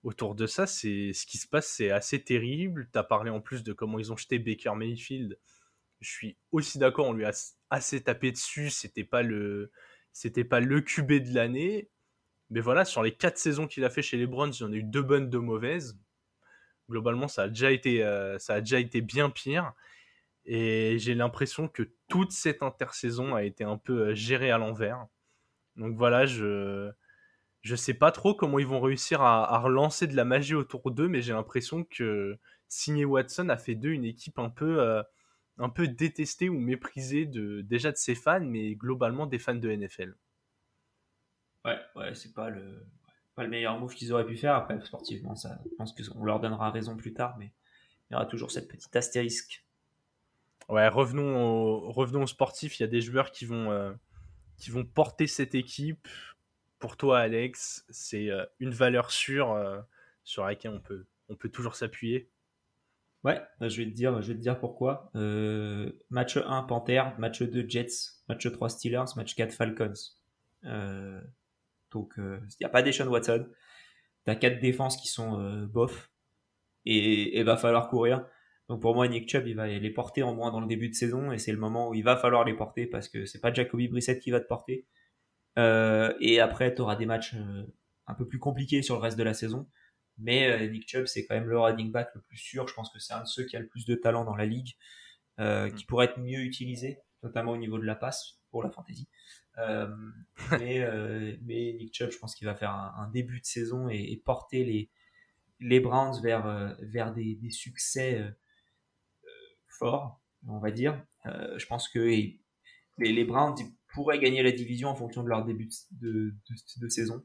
autour de ça, c'est ce qui se passe, c'est assez terrible. Tu as parlé en plus de comment ils ont jeté Baker Mayfield. Je suis aussi d'accord, on lui a assez tapé dessus. C'était pas le, c'était pas le QB de l'année, mais voilà, sur les quatre saisons qu'il a fait chez les Browns, il y en a eu deux bonnes, deux mauvaises globalement, ça a déjà été, euh, ça a déjà été bien pire. Et j'ai l'impression que toute cette intersaison a été un peu euh, gérée à l'envers. Donc voilà, je je sais pas trop comment ils vont réussir à, relancer de la magie autour d'eux, mais j'ai l'impression que signer Watson a fait d'eux une équipe un peu, euh, un peu détesté ou méprisé de, déjà de ses fans, mais globalement des fans de NFL. Ouais, ouais, c'est pas le, pas le meilleur move qu'ils auraient pu faire. Après, sportivement, ça, je pense qu'on leur donnera raison plus tard, mais il y aura toujours cette petite astérisque. Ouais, revenons au, revenons au sportif. Il y a des joueurs qui vont, euh, qui vont porter cette équipe. Pour toi, Alex, c'est euh, une valeur sûre euh, sur laquelle on peut, on peut toujours s'appuyer? Ouais, bah, je vais te dire, je vais te dire pourquoi. match 1 Panthers, match 2 Jets, match 3 Steelers, match 4 Falcons. donc il n'y a pas Deshaun Watson. Tu as quatre défenses qui sont bof et il va falloir courir. Donc pour moi, Nick Chubb, il va les porter en moins dans le début de saison et c'est le moment où il va falloir les porter parce que c'est pas Jacoby Brissett qui va te porter. Euh, et après, tu auras des matchs euh, un peu plus compliqués sur le reste de la saison. Mais euh, Nick Chubb, c'est quand même le running back le plus sûr. Je pense que c'est un de ceux qui a le plus de talent dans la ligue, euh, qui pourrait être mieux utilisé, notamment au niveau de la passe pour la fantasy. Euh, mais, mais Nick Chubb, je pense qu'il va faire un, un, début de saison et, et porter les, les Browns vers, vers des, des succès fort, on va dire. Je pense que les, les, Browns pourraient gagner la division en fonction de leur début de, saison.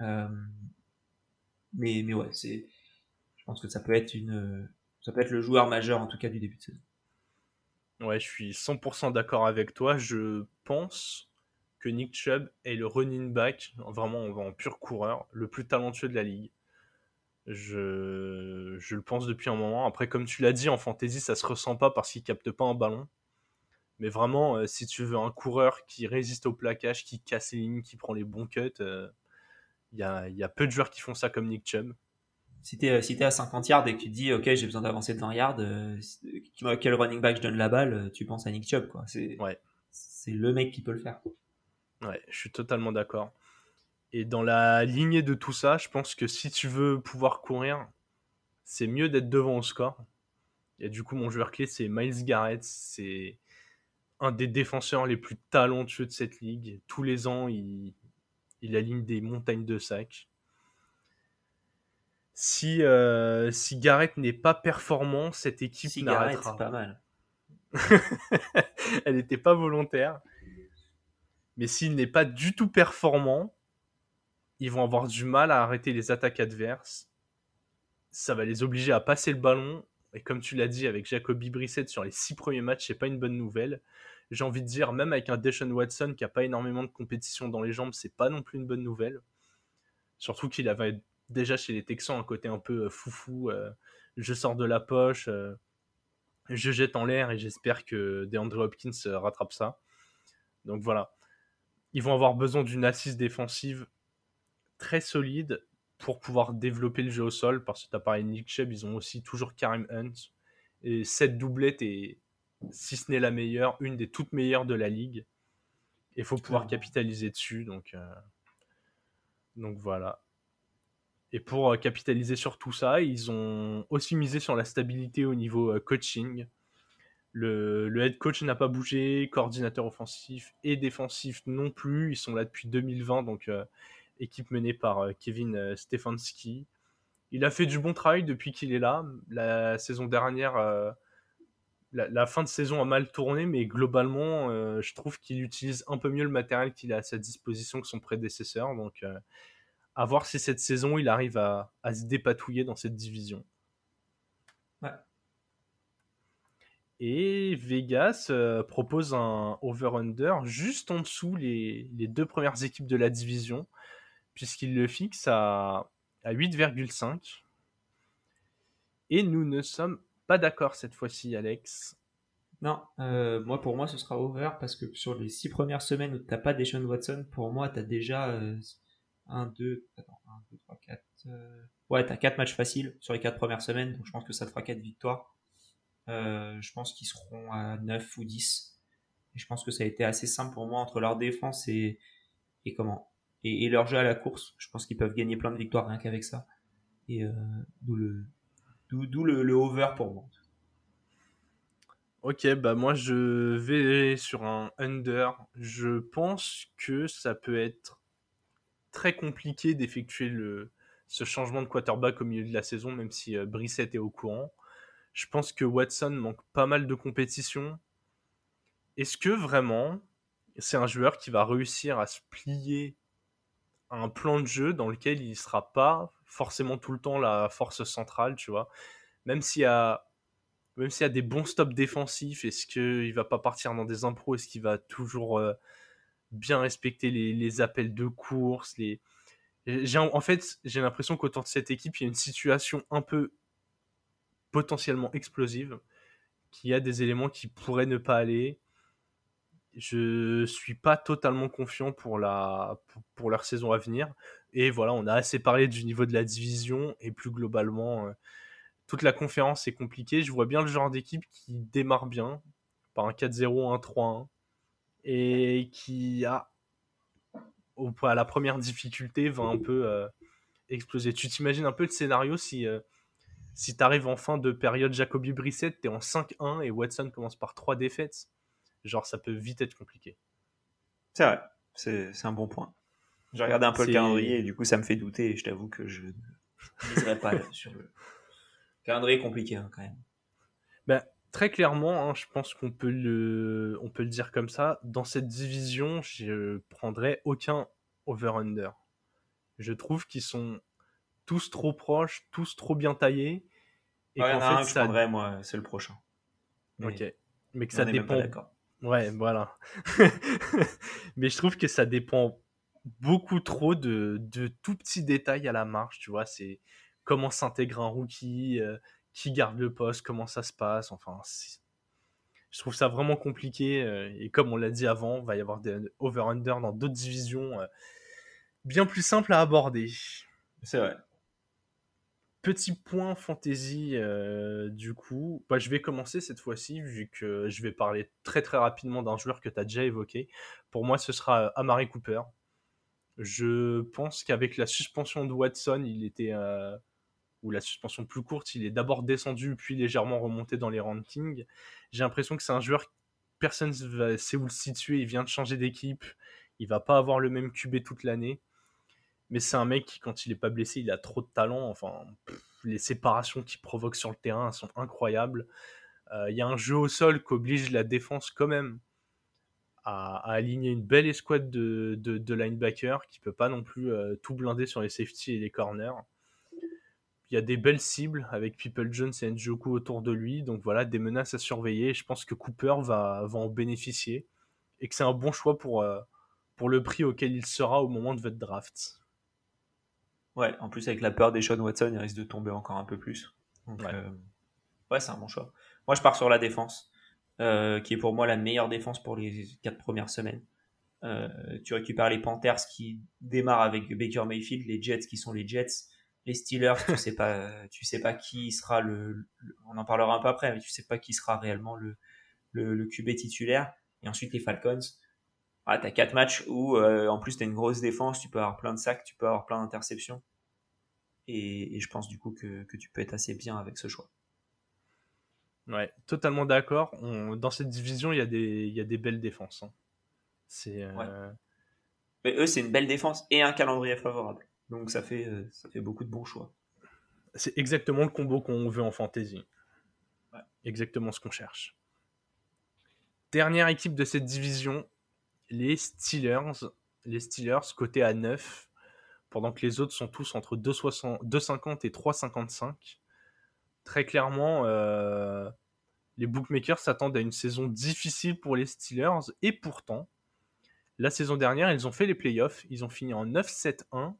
Euh, mais, mais ouais, c'est, je pense que ça peut être une, ça peut être le joueur majeur en tout cas du début de saison. Ouais, je suis 100% d'accord avec toi. Je pense que Nick Chubb est le running back, vraiment en pur coureur, le plus talentueux de la ligue. Je, je, le pense depuis un moment. Après, comme tu l'as dit, en fantasy, ça se ressent pas parce qu'il capte pas un ballon. Mais vraiment, euh, si tu veux un coureur qui résiste au plaquage, qui casse les lignes, qui prend les bons cuts, il euh, y, a, y, a, peu de joueurs qui font ça comme Nick Chubb. Si tu es, si es, à 50 yards et que tu te dis, OK, j'ai besoin d'avancer de 20 yards, euh, quel running back je donne la balle, tu penses à Nick Chubb. C'est ouais. le mec qui peut le faire. Ouais, je suis totalement d'accord. Et dans la lignée de tout ça, je pense que si tu veux pouvoir courir, c'est mieux d'être devant au score. Et du coup, mon joueur clé, c'est Miles Garrett. C'est un des défenseurs les plus talentueux de cette ligue. Tous les ans, il, il aligne des montagnes de sacs. Si, euh, si Garrett n'est pas performant, cette équipe si n'arrêtera. pas mal. Elle n'était pas volontaire. Mais s'il n'est pas du tout performant, ils vont avoir du mal à arrêter les attaques adverses. Ça va les obliger à passer le ballon. Et comme tu l'as dit avec Jacoby Brissett sur les six premiers matchs, c'est pas une bonne nouvelle. J'ai envie de dire, même avec un Deshaun Watson qui a pas énormément de compétition dans les jambes, c'est pas non plus une bonne nouvelle. Surtout qu'il avait déjà chez les Texans un côté un peu euh, foufou. Euh, je sors de la poche, euh, je jette en l'air et j'espère que DeAndre Hopkins rattrape ça. Donc voilà. Ils vont avoir besoin d'une assise défensive très solide pour pouvoir développer le jeu au sol parce que tu as parlé de Nick Chubb, ils ont aussi toujours Karim Hunt. Et cette doublette est, si ce n'est la meilleure, une des toutes meilleures de la ligue. Il faut pouvoir capitaliser dessus. Donc, euh, donc voilà. Et pour euh, capitaliser sur tout ça, ils ont aussi misé sur la stabilité au niveau euh, coaching. Le, le, head coach n'a pas bougé, coordinateur offensif et défensif non plus. Ils sont là depuis 2020, donc équipe menée par euh, Kevin euh, Stefanski. Il a fait du bon travail depuis qu'il est là. La saison dernière, euh, la, fin de saison a mal tourné, mais globalement, je trouve qu'il utilise un peu mieux le matériel qu'il a à sa disposition que son prédécesseur. Donc, à voir si cette saison, il arrive à, se dépatouiller dans cette division. Et Vegas propose un over-under juste en dessous les, les, deux premières équipes de la division puisqu'il le fixe à, à 8,5. Et nous ne sommes pas d'accord cette fois-ci, Alex. Non, euh, moi pour moi ce sera over parce que sur les six premières semaines où t'as pas Deshaun Watson, pour moi tu as déjà 1, 2, 1, 2, 3, 4. Ouais, t'as 4 matchs faciles sur les 4 premières semaines, donc je pense que ça te fera 4 victoires. Euh, je pense qu'ils seront à 9 ou 10. Et je pense que ça a été assez simple pour moi entre leur défense et, et comment? Et, leur jeu à la course. Je pense qu'ils peuvent gagner plein de victoires rien qu'avec ça. Et euh, d'où le, le, over pour moi. Ok, bah moi je vais sur un under. Je pense que ça peut être très compliqué d'effectuer ce changement de quarterback au milieu de la saison, même si euh, Brissette est au courant. Je pense que Watson manque pas mal de compétition. Est-ce que vraiment c'est un joueur qui va réussir à se plier un plan de jeu dans lequel il ne sera pas forcément tout le temps la force centrale, tu vois Même s'il y a même s'il y a des bons stops défensifs, est-ce qu'il va pas partir dans des impros? Est-ce qu'il va toujours euh, bien respecter les, appels de course les... En fait, j'ai l'impression qu'autour de cette équipe, il y a une situation un peu potentiellement explosive, qu'il y a des éléments qui pourraient ne pas aller. Je suis pas totalement confiant pour, la, pour, leur saison à venir. Et voilà, on a assez parlé du niveau de la division et plus globalement, euh, toute la conférence est compliquée. Je vois bien le genre d'équipe qui démarre bien par un 4-0, un 3-1 et qui a à la première difficulté va un peu euh, exploser. Tu t'imagines un peu le scénario si, euh, si tu arrives en fin de période Jacoby Brissett, tu es en 5-1 et Watson commence par 3 défaites? Genre, ça peut vite être compliqué. C'est vrai, c'est un bon point. J'ai regardé un peu le calendrier et du coup, ça me fait douter et je t'avoue que je ne pas sur le, Calendrier compliqué hein, quand même. Ben, très clairement, hein, je pense qu'on peut, le, on peut le dire comme ça. Dans cette division, je prendrais aucun over-under. Je trouve qu'ils sont tous trop proches, tous trop bien taillés. Et ouais, fait, je prendrais, moi, c'est le prochain. ok. Mais que ça dépend. Ouais, voilà. Mais je trouve que ça dépend beaucoup trop de, de tout petits détails à la marge, tu vois. C'est comment s'intègre un rookie, euh, qui garde le poste, comment ça se passe. Enfin, je trouve ça vraiment compliqué. Euh, et comme on l'a dit avant, il va y avoir des over-under dans d'autres divisions euh, bien plus simples à aborder. C'est vrai. Petit point fantasy, du coup, bah, je vais commencer cette fois-ci, vu que je vais parler très très rapidement d'un joueur que tu as déjà évoqué. Pour moi, ce sera Amari Cooper. Je pense qu'avec la suspension de Watson, il était ou la suspension plus courte, il est d'abord descendu puis légèrement remonté dans les rankings. J'ai l'impression que c'est un joueur personne ne sait où le situer, il vient de changer d'équipe, il va pas avoir le même QB toute l'année. Mais c'est un mec qui, quand il est pas blessé, il a trop de talent. Enfin, les séparations qu'il provoque sur le terrain sont incroyables. Euh, il y a un jeu au sol qui oblige la défense quand même à, aligner une belle escouade de, linebackers qui peut pas non plus euh, tout blinder sur les safety et les corners il y a des belles cibles avec People Jones et Njoku autour de lui. Donc voilà, des menaces à surveiller. Je pense que Cooper va, en bénéficier et que c'est un bon choix euh, pour le prix auquel il sera au moment de votre draft. Ouais, en plus avec la peur des Sean Watson, il risque de tomber encore un peu plus. ouais, euh, ouais c'est un bon choix. Moi, je pars sur la défense, euh, qui est pour moi la meilleure défense pour les quatre premières semaines. tu récupères les Panthers qui démarrent avec Baker Mayfield, les Jets qui sont les Jets, les Steelers, tu sais pas, tu sais pas qui sera le, on en parlera un peu après, mais tu sais pas qui sera réellement le, le, QB titulaire. Et ensuite les Falcons. Ah, tu as quatre matchs où euh, en plus tu as une grosse défense, tu peux avoir plein de sacs, tu peux avoir plein d'interceptions. Et, je pense du coup que, tu peux être assez bien avec ce choix. Ouais, totalement d'accord. Dans cette division, il y, a des, y a des belles défenses. Hein. C'est. Euh, mais eux, c'est une belle défense et un calendrier favorable. Donc ça fait, euh, ça fait beaucoup de bons choix. C'est exactement le combo qu'on veut en fantasy. Exactement ce qu'on cherche. Dernière équipe de cette division, les Steelers. Les Steelers côté à 9, pendant que les autres sont tous entre 2,50 et 3,55. Très clairement, euh, les bookmakers s'attendent à une saison difficile pour les Steelers, et pourtant, la saison dernière, ils ont fait les playoffs, ils ont fini en 9-7-1,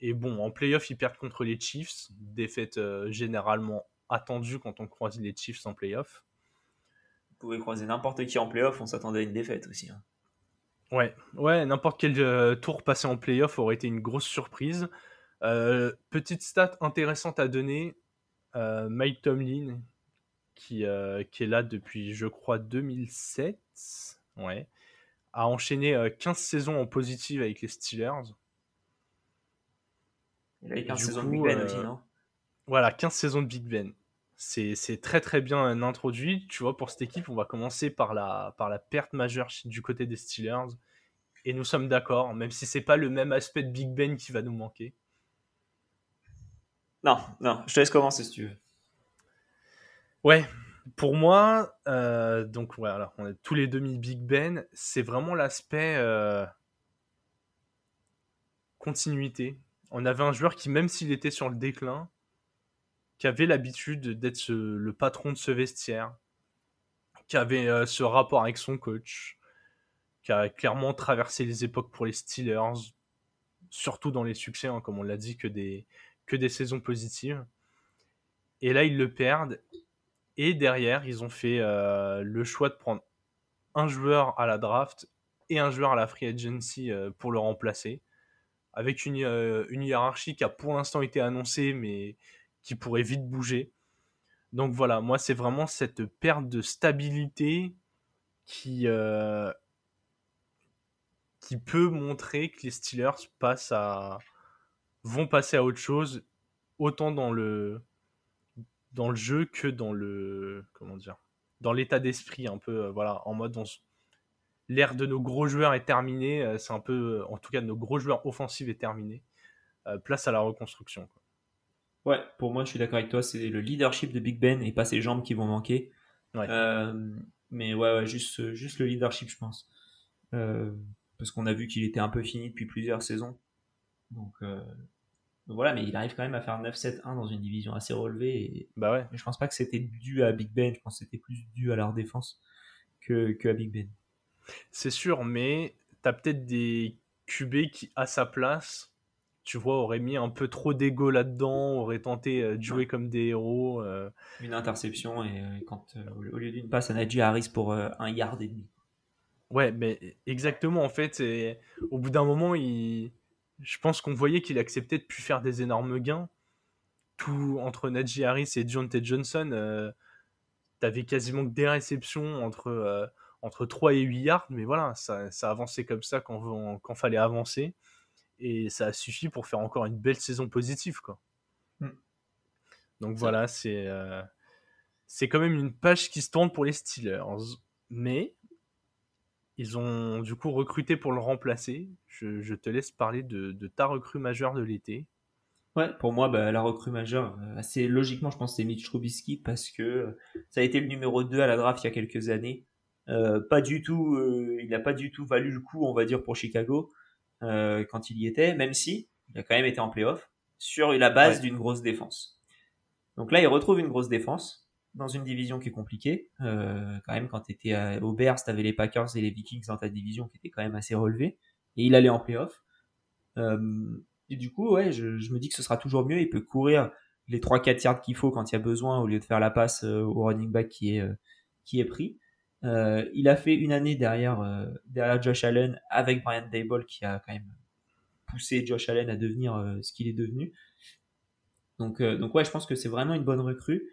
et bon, en playoff, ils perdent contre les Chiefs. Défaite euh, généralement attendue quand on croise les Chiefs en playoff. Vous pouvez croiser n'importe qui en playoff, on s'attendait à une défaite aussi. Hein. Ouais, ouais, n'importe quel euh, tour passé en playoff aurait été une grosse surprise. Euh, petite stat intéressante à donner Mike Tomlin, qui, qui est là depuis, je crois, 2007, ouais, a enchaîné 15 saisons en positive avec les Steelers. Il a 15 saisons de Big Ben aussi, euh, non? Voilà, 15 saisons de Big Ben. C'est très très bien introduit. Tu vois, pour cette équipe, on va commencer par la, par la perte majeure du côté des Steelers. Et nous sommes d'accord, même si c'est pas le même aspect de Big Ben qui va nous manquer. Non, non, je te laisse commencer si tu veux. Ouais, pour moi, euh, donc voilà, on est tous les demi Big Ben, c'est vraiment l'aspect euh, continuité. On avait un joueur qui, même s'il était sur le déclin, qui avait l'habitude d'être le patron de ce vestiaire, qui avait euh, ce rapport avec son coach, qui a clairement traversé les époques pour les Steelers, surtout dans les succès, hein, comme on l'a dit, que des, que des saisons positives. Et là, ils le perdent. Et derrière, ils ont fait euh, le choix de prendre un joueur à la draft et un joueur à la free agency euh, pour le remplacer, avec une, une, hiérarchie qui a pour l'instant été annoncée, mais qui pourrait vite bouger. Donc voilà, moi c'est vraiment cette perte de stabilité qui, euh, qui peut montrer que les Steelers passent à, vont passer à autre chose, autant dans le, dans le jeu que dans le comment dire, dans l'état d'esprit un peu, euh, voilà, en mode l'ère de nos gros joueurs est terminée, euh, c'est un peu, en tout cas de nos gros joueurs offensifs est terminée. place à la reconstruction. Ouais, pour moi, je suis d'accord avec toi. C'est le leadership de Big Ben et pas ses jambes qui vont manquer. Euh, mais ouais, juste, juste le leadership, je pense. Euh, parce qu'on a vu qu'il était un peu fini depuis plusieurs saisons. Donc, euh, voilà, mais il arrive quand même à faire 9-7-1 dans une division assez relevée. Et, bah ouais. Je pense pas que c'était dû à Big Ben. Je pense que c'était plus dû à leur défense que, que à Big Ben. C'est sûr, mais tu as peut-être des QB qui, à sa place, tu vois, aurait mis un peu trop d'ego là-dedans, aurait tenté euh, de jouer comme des héros. Euh. Une interception et euh, quand au lieu d'une passe à Najee Harris pour un yard et demi. Ouais, mais exactement en fait. au bout d'un moment, il... je pense qu'on voyait qu'il acceptait de plus faire des énormes gains. Tout entre Najee Harris et John T. Johnson, t'avais quasiment que des réceptions entre, entre 3 et 8 yards, mais voilà, ça, ça avançait comme ça quand, quand fallait avancer et ça a suffi pour faire encore une belle saison positive quoi. Mm. Donc voilà, c'est euh, c'est quand même une page qui se tourne pour les Steelers, mais ils ont du coup recruté pour le remplacer. Je, te laisse parler de, ta recrue majeure de l'été. Ouais, pour moi, bah, la recrue majeure, euh, assez logiquement, je pense c'est Mitch Trubisky parce que euh, ça a été le numéro 2 à la draft il y a quelques années. pas du tout, il n'a pas du tout valu le coup, on va dire, pour Chicago. Euh, quand il y était, même si il a quand même été en playoff sur la base d'une grosse défense. Donc là, il retrouve une grosse défense dans une division qui est compliquée. Euh, quand même, quand tu étais au Bears, tu avais les Packers et les Vikings dans ta division qui était quand même assez relevée. Et il allait en playoff. Euh, et du coup, ouais, je, je, me dis que ce sera toujours mieux. Il peut courir les 3-4 yards qu'il faut quand il y a besoin au lieu de faire la passe euh, au running back qui est, euh, qui est pris. Euh, il a fait une année derrière, euh, derrière Josh Allen avec Brian Dable qui a quand même poussé Josh Allen à devenir euh, ce qu'il est devenu. Donc, donc ouais, je pense que c'est vraiment une bonne recrue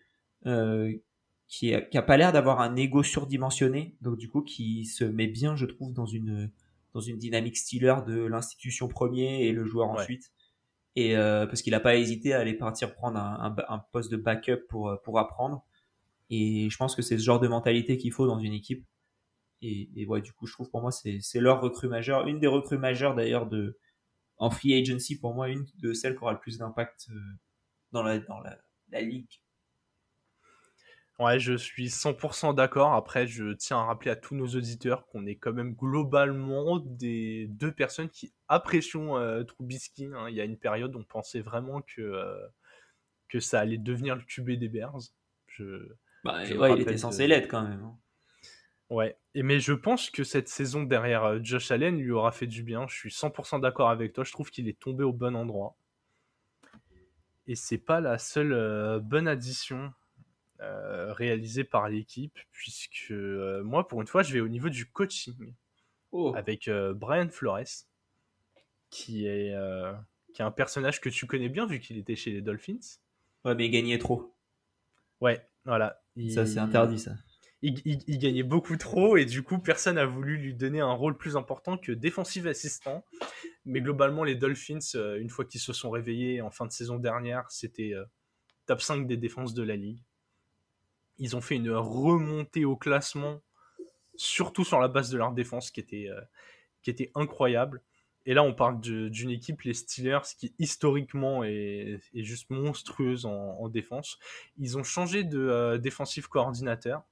qui, a, qui a pas l'air d'avoir un ego surdimensionné, donc du coup qui se met bien, je trouve, dans une dans une dynamique Steeler de l'institution premier et le joueur ensuite. Et parce qu'il n'a pas hésité à aller partir prendre un, un, un, poste de backup pour pour apprendre. Et je pense que c'est ce genre de mentalité qu'il faut dans une équipe. Et, ouais, du coup, je trouve pour moi, c'est leur recrue majeure. Une des recrues majeures d'ailleurs de, en free agency, pour moi, une de celles qui aura le plus d'impact euh, dans, la, dans la, la ligue. Ouais, je suis 100% d'accord. Après, je tiens à rappeler à tous nos auditeurs qu'on est quand même globalement des deux personnes qui apprécions euh, Trubisky. Hein. Il y a une période où on pensait vraiment que, euh, que ça allait devenir le QB des Bears. Je, bah, ouais, il était censé l'être quand même. Hein. Ouais, et mais je pense que cette saison derrière euh, Josh Allen lui aura fait du bien. Je suis 100% d'accord avec toi. Je trouve qu'il est tombé au bon endroit. Et c'est pas la seule euh, bonne addition euh, réalisée par l'équipe, puisque moi, pour une fois, je vais au niveau du coaching oh. avec Brian Flores, qui est, qui est un personnage que tu connais bien vu qu'il était chez les Dolphins. Ouais, mais il gagnait trop. Ouais, voilà. ça, c'est interdit, ça. Il, gagnait beaucoup trop et du coup, personne n'a voulu lui donner un rôle plus important que défensif assistant. Mais globalement, les Dolphins, euh, une fois qu'ils se sont réveillés en fin de saison dernière, c'était euh, top 5 des défenses de la ligue. Ils ont fait une remontée au classement, surtout sur la base de leur défense, qui était, euh, qui était incroyable. Et là, on parle d'une équipe, les Steelers, qui historiquement est, juste monstrueuse en, défense. Ils ont changé de euh, défensif coordinateur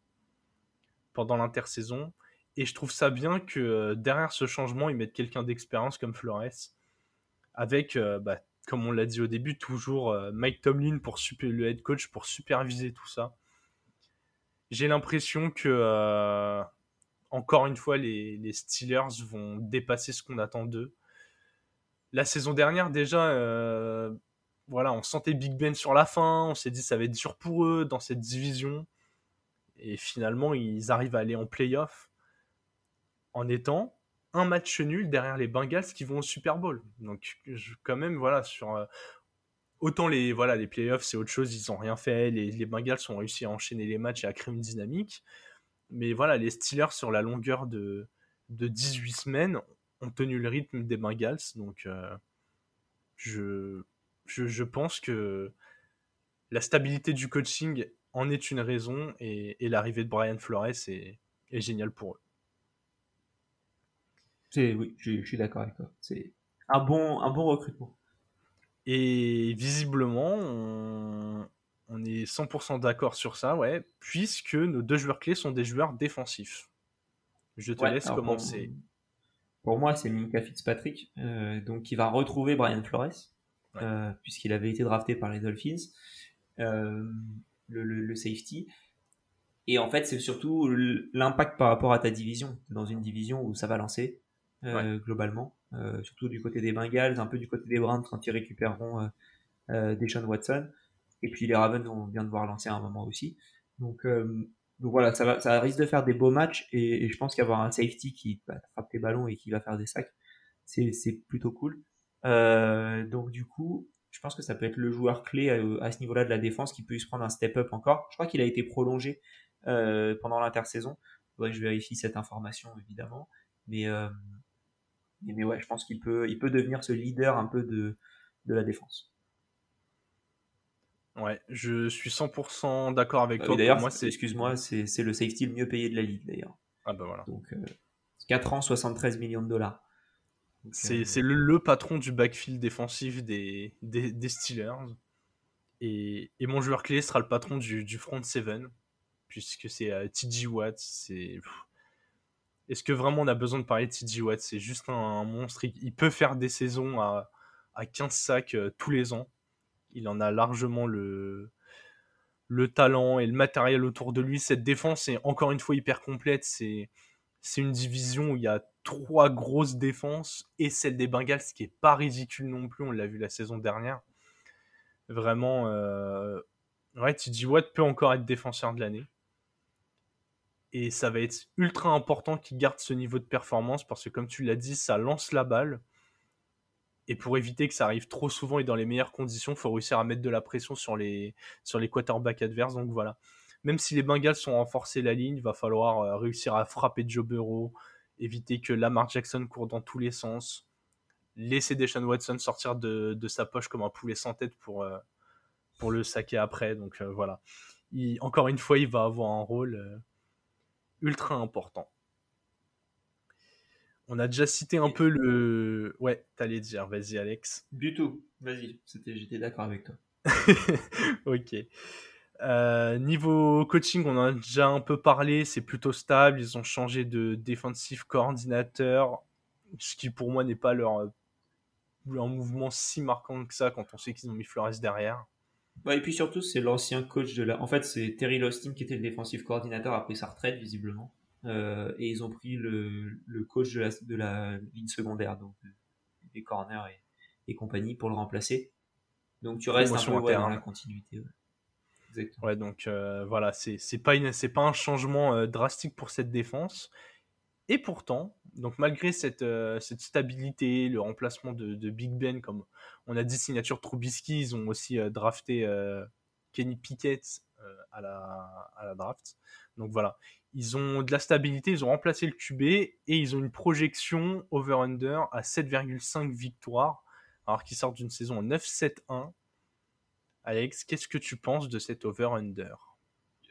pendant l'intersaison. Et je trouve ça bien que euh, derrière ce changement, ils mettent quelqu'un d'expérience comme Flores. Avec, euh, bah, comme on l'a dit au début, toujours Mike Tomlin pour le head coach pour superviser tout ça. J'ai l'impression que, encore une fois, les, les Steelers vont dépasser ce qu'on attend d'eux la saison dernière, déjà, euh, voilà, on sentait Big Ben sur la fin. On s'est dit ça va être dur pour eux dans cette division. Et finalement, ils arrivent à aller en playoff en étant un match nul derrière les Bengals qui vont au Super Bowl. Donc, quand même, voilà, sur. Euh, autant les, playoffs, c'est autre chose, ils n'ont rien fait. Les, les, Bengals ont réussi à enchaîner les matchs et à créer une dynamique. Mais voilà, les Steelers, sur la longueur de, de 18 semaines, ont tenu le rythme des Bengals. Donc, euh, je, je, pense que la stabilité du coaching en est une raison et, l'arrivée de Brian Flores est, est géniale pour eux. Oui, je, suis d'accord avec toi. C'est un bon, un bon recrutement. Et visiblement, on, on est 100% d'accord sur ça, ouais, puisque nos deux joueurs clés sont des joueurs défensifs. Je te laisse commencer. Pour moi, c'est Minka Fitzpatrick, euh, donc qui va retrouver Brian Flores, euh, puisqu'il avait été drafté par les Dolphins, euh, le, safety. Et en fait, c'est surtout l'impact par rapport à ta division, dans une division où ça va lancer globalement, surtout du côté des Bengals, un peu du côté des Browns quand ils récupéreront Deshaun Watson. Et puis les Ravens vont bien devoir lancer à un moment aussi. Donc donc voilà, ça, va, risque de faire des beaux matchs et, je pense qu'avoir un safety qui va frappe tes ballons et qui va faire des sacs, c'est plutôt cool. Euh, donc du coup, je pense que ça peut être le joueur clé à, ce niveau-là de la défense qui peut se prendre un step-up encore. Je crois qu'il a été prolongé euh, pendant l'intersaison. je vérifie cette information évidemment, mais euh, mais ouais, je pense qu'il peut il peut devenir ce leader un peu de de la défense. Ouais, je suis 100% d'accord avec ah toi. d'ailleurs, moi, c'est, excuse-moi, c'est, le safety le mieux payé de la ligue d'ailleurs. Ah bah voilà. Donc 4 euh, ans, 73 millions de dollars. c'est, euh, le, patron du backfield défensif des, des, Steelers. Et, et, mon joueur clé sera le patron du, du front seven, puisque c'est euh, TG Watt. C'est... Est-ce que vraiment on a besoin de parler de TG Watt? C'est juste un, monstre. Il, peut faire des saisons à, à 15 sacs tous les ans il en a largement le, le talent et le matériel autour de lui. Cette défense est encore une fois hyper complète. C'est, c'est une division où il y a trois grosses défenses et celle des Bengals, ce qui est pas ridicule non plus. On l'a vu la saison dernière. Vraiment, euh... ouais, TJ Watt peut encore être défenseur de l'année. Et ça va être ultra important qu'il garde ce niveau de performance parce que, comme tu l'as dit, ça lance la balle. Et pour éviter que ça arrive trop souvent et dans les meilleures conditions, il faut réussir à mettre de la pression sur les, sur les quarterbacks adverses. Donc voilà. Même si les Bengals sont renforcés la ligne, il va falloir euh, réussir à frapper Joe Burrow, éviter que Lamar Jackson court dans tous les sens, laisser Deshaun Watson sortir de, de sa poche comme un poulet sans tête pour, euh, pour le saquer après. Donc euh, voilà. encore une fois, il va avoir un rôle ultra important. On a déjà cité un peu le. Ouais, t'allais dire, vas-y Alex. Du tout, vas-y, j'étais d'accord avec toi. ok. Euh, niveau coaching, on en a déjà un peu parlé, c'est plutôt stable. Ils ont changé de defensive coordinateur, ce qui pour moi n'est pas leur, un mouvement si marquant que ça quand on sait qu'ils ont mis Flores derrière. et puis surtout, c'est l'ancien coach de la. En fait, c'est Terry Lostin qui était le defensive coordinateur après sa retraite, visiblement. Euh, et ils ont pris le, le coach de la, de la, ligne secondaire, donc des corners et, et, compagnie, pour le remplacer. Donc tu restes un peu ouais, dans la continuité. Ouais. Exactement. Ouais, donc euh, voilà, c'est pas, c'est pas un changement euh, drastique pour cette défense. Et pourtant, donc malgré cette, euh, cette stabilité, le remplacement de, de, Big Ben, comme on a dit, signature Trubisky, ils ont aussi drafté Kenny Pickett à la, à, la, draft. Donc voilà, ils ont de la stabilité, ils ont remplacé le QB et ils ont une projection over-under à 7,5 victoires, alors qu'ils sortent d'une saison en 9-7-1. Alex, qu'est-ce que tu penses de cet over-under?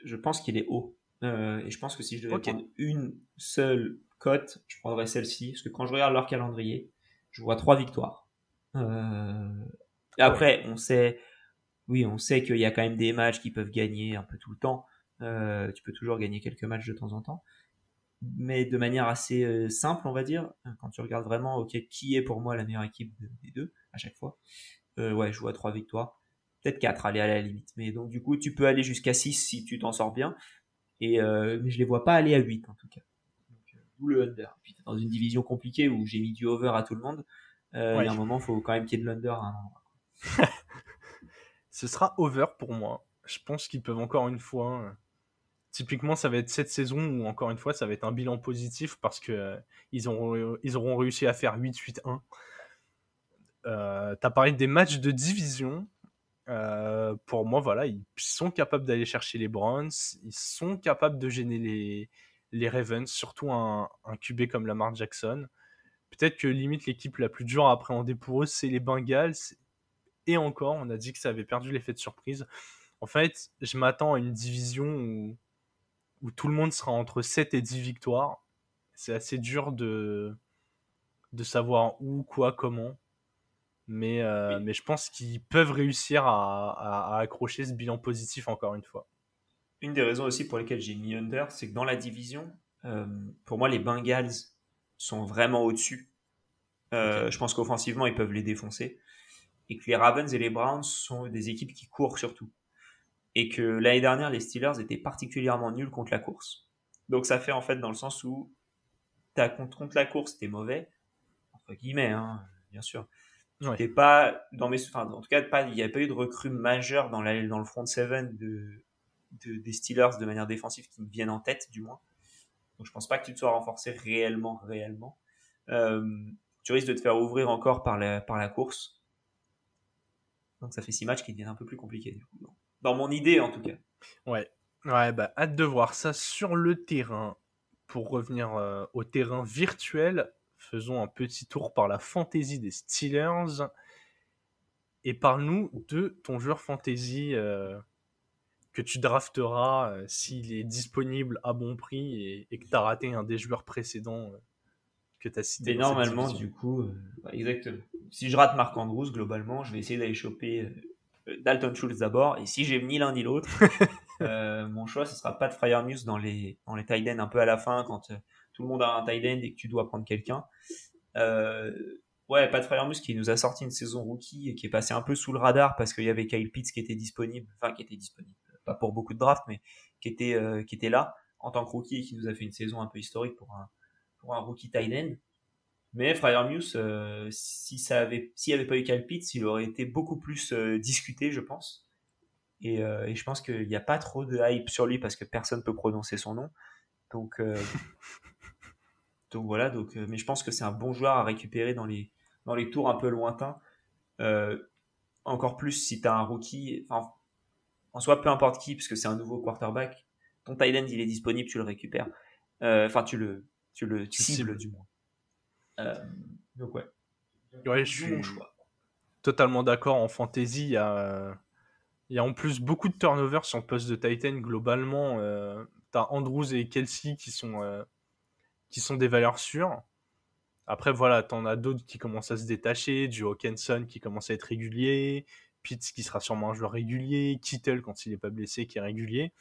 Je pense qu'il est haut. Euh, et je pense que si je devais prendre une seule cote, je prendrais celle-ci. Parce que quand je regarde leur calendrier, je vois trois victoires. après, on sait, oui, on sait qu'il y a quand même des matchs qui peuvent gagner un peu tout le temps. Tu peux toujours gagner quelques matchs de temps en temps mais de manière assez euh, simple, on va dire. Quand tu regardes vraiment, ok, qui est pour moi la meilleure équipe des deux à chaque fois. Euh, ouais, je vois trois victoires, peut-être quatre, aller à la limite. Mais donc du coup, tu peux aller jusqu'à 6 si tu t'en sors bien. Et euh, mais je les vois pas aller à 8 en tout cas. D'où le under. Puis dans une division compliquée où j'ai mis du over à tout le monde, il y a un moment, il faut quand même qu'il y ait de l'under à un endroit. Ce sera over pour moi. Je pense qu'ils peuvent encore une fois Typiquement, ça va être cette saison où, encore une fois, ça va être un bilan positif parce que euh, ils, auront, ils auront réussi à faire 8-8-1. Euh, tu as parlé des matchs de division. Euh, pour moi, voilà, ils sont capables d'aller chercher les Browns. Ils sont capables de gêner les, les Ravens, surtout un, un QB comme Lamar Jackson. Peut-être que limite l'équipe la plus dure à appréhender pour eux, c'est les Bengals. Et encore, on a dit que ça avait perdu l'effet de surprise. En fait, je m'attends à une division où où tout le monde sera entre 7 et 10 victoires. C'est assez dur de, de savoir où, quoi, comment. Mais, euh, mais je pense qu'ils peuvent réussir à, accrocher ce bilan positif encore une fois. Une des raisons aussi pour lesquelles j'ai mis under, c'est que dans la division, euh, pour moi, les Bengals sont vraiment au-dessus. Euh, je pense qu'offensivement, ils peuvent les défoncer. Et que les Ravens et les Browns sont des équipes qui courent surtout et que l'année dernière, les Steelers étaient particulièrement nuls contre la course. Donc ça fait en fait dans le sens où as, contre, la course, t'es mauvais, entre guillemets, hein, bien sûr. T'es pas dans mes, enfin, en tout cas, il n'y a pas eu de recrue majeure dans, la, dans le front seven de, des Steelers de manière défensive qui me viennent en tête, du moins. Donc je pense pas que tu te sois renforcé réellement, réellement. Euh, tu risques de te faire ouvrir encore par la, par la course. Donc ça fait six matchs qui deviennent un peu plus compliqués du coup dans mon idée en tout cas. Ouais, ouais, bah hâte de voir ça sur le terrain. Pour revenir euh, au terrain virtuel, faisons un petit tour par la fantaisie des Steelers. Et parle-nous de ton joueur fantasy euh, que tu drafteras euh, s'il est disponible à bon prix et, que tu as raté un des joueurs précédents que tu as cité. Et normalement, du coup, exactement. Si je rate Marc Andrews, globalement, je vais essayer d'aller choper Dalton Schultz d'abord, et si j'ai ni l'un ni l'autre, euh, mon choix, ce sera pas de Fryermuth dans les, dans les tight ends un peu à la fin, quand euh, tout le monde a un tight end et que tu dois prendre quelqu'un. Euh, ouais, Pat Fryermuth qui nous a sorti une saison rookie et qui est passé un peu sous le radar parce qu'il y avait Kyle Pitts qui était disponible, enfin qui était disponible, pas pour beaucoup de drafts, mais qui était, qui était là en tant que rookie et qui nous a fait une saison un peu historique pour un, pour un rookie tight end. Mais Fryermuth, euh, si ça avait, s'il n'y avait pas eu Calpitz, il aurait été beaucoup plus euh, discuté, je pense. Et, euh, et je pense qu'il n'y a pas trop de hype sur lui parce que personne ne peut prononcer son nom. Donc, euh, donc voilà. Donc, mais je pense que c'est un bon joueur à récupérer dans les, dans les tours un peu lointains. encore plus si tu as un rookie, enfin, en soi, peu importe qui, puisque c'est un nouveau quarterback. Ton end, il est disponible, tu le récupères. Enfin, tu le, tu le cibles, du moins. Euh, donc ouais. je suis totalement d'accord. En fantasy, il y a, il y a en plus beaucoup de turnovers sur le poste de Titan. Globalement, euh, tu as Andrews et Kelsey qui sont, euh, qui sont des valeurs sûres. Après, voilà, tu en as d'autres qui commencent à se détacher. Du Hawkinson qui commence à être régulier. Pitts qui sera sûrement un joueur régulier. Kittle quand il n'est pas blessé qui est régulier.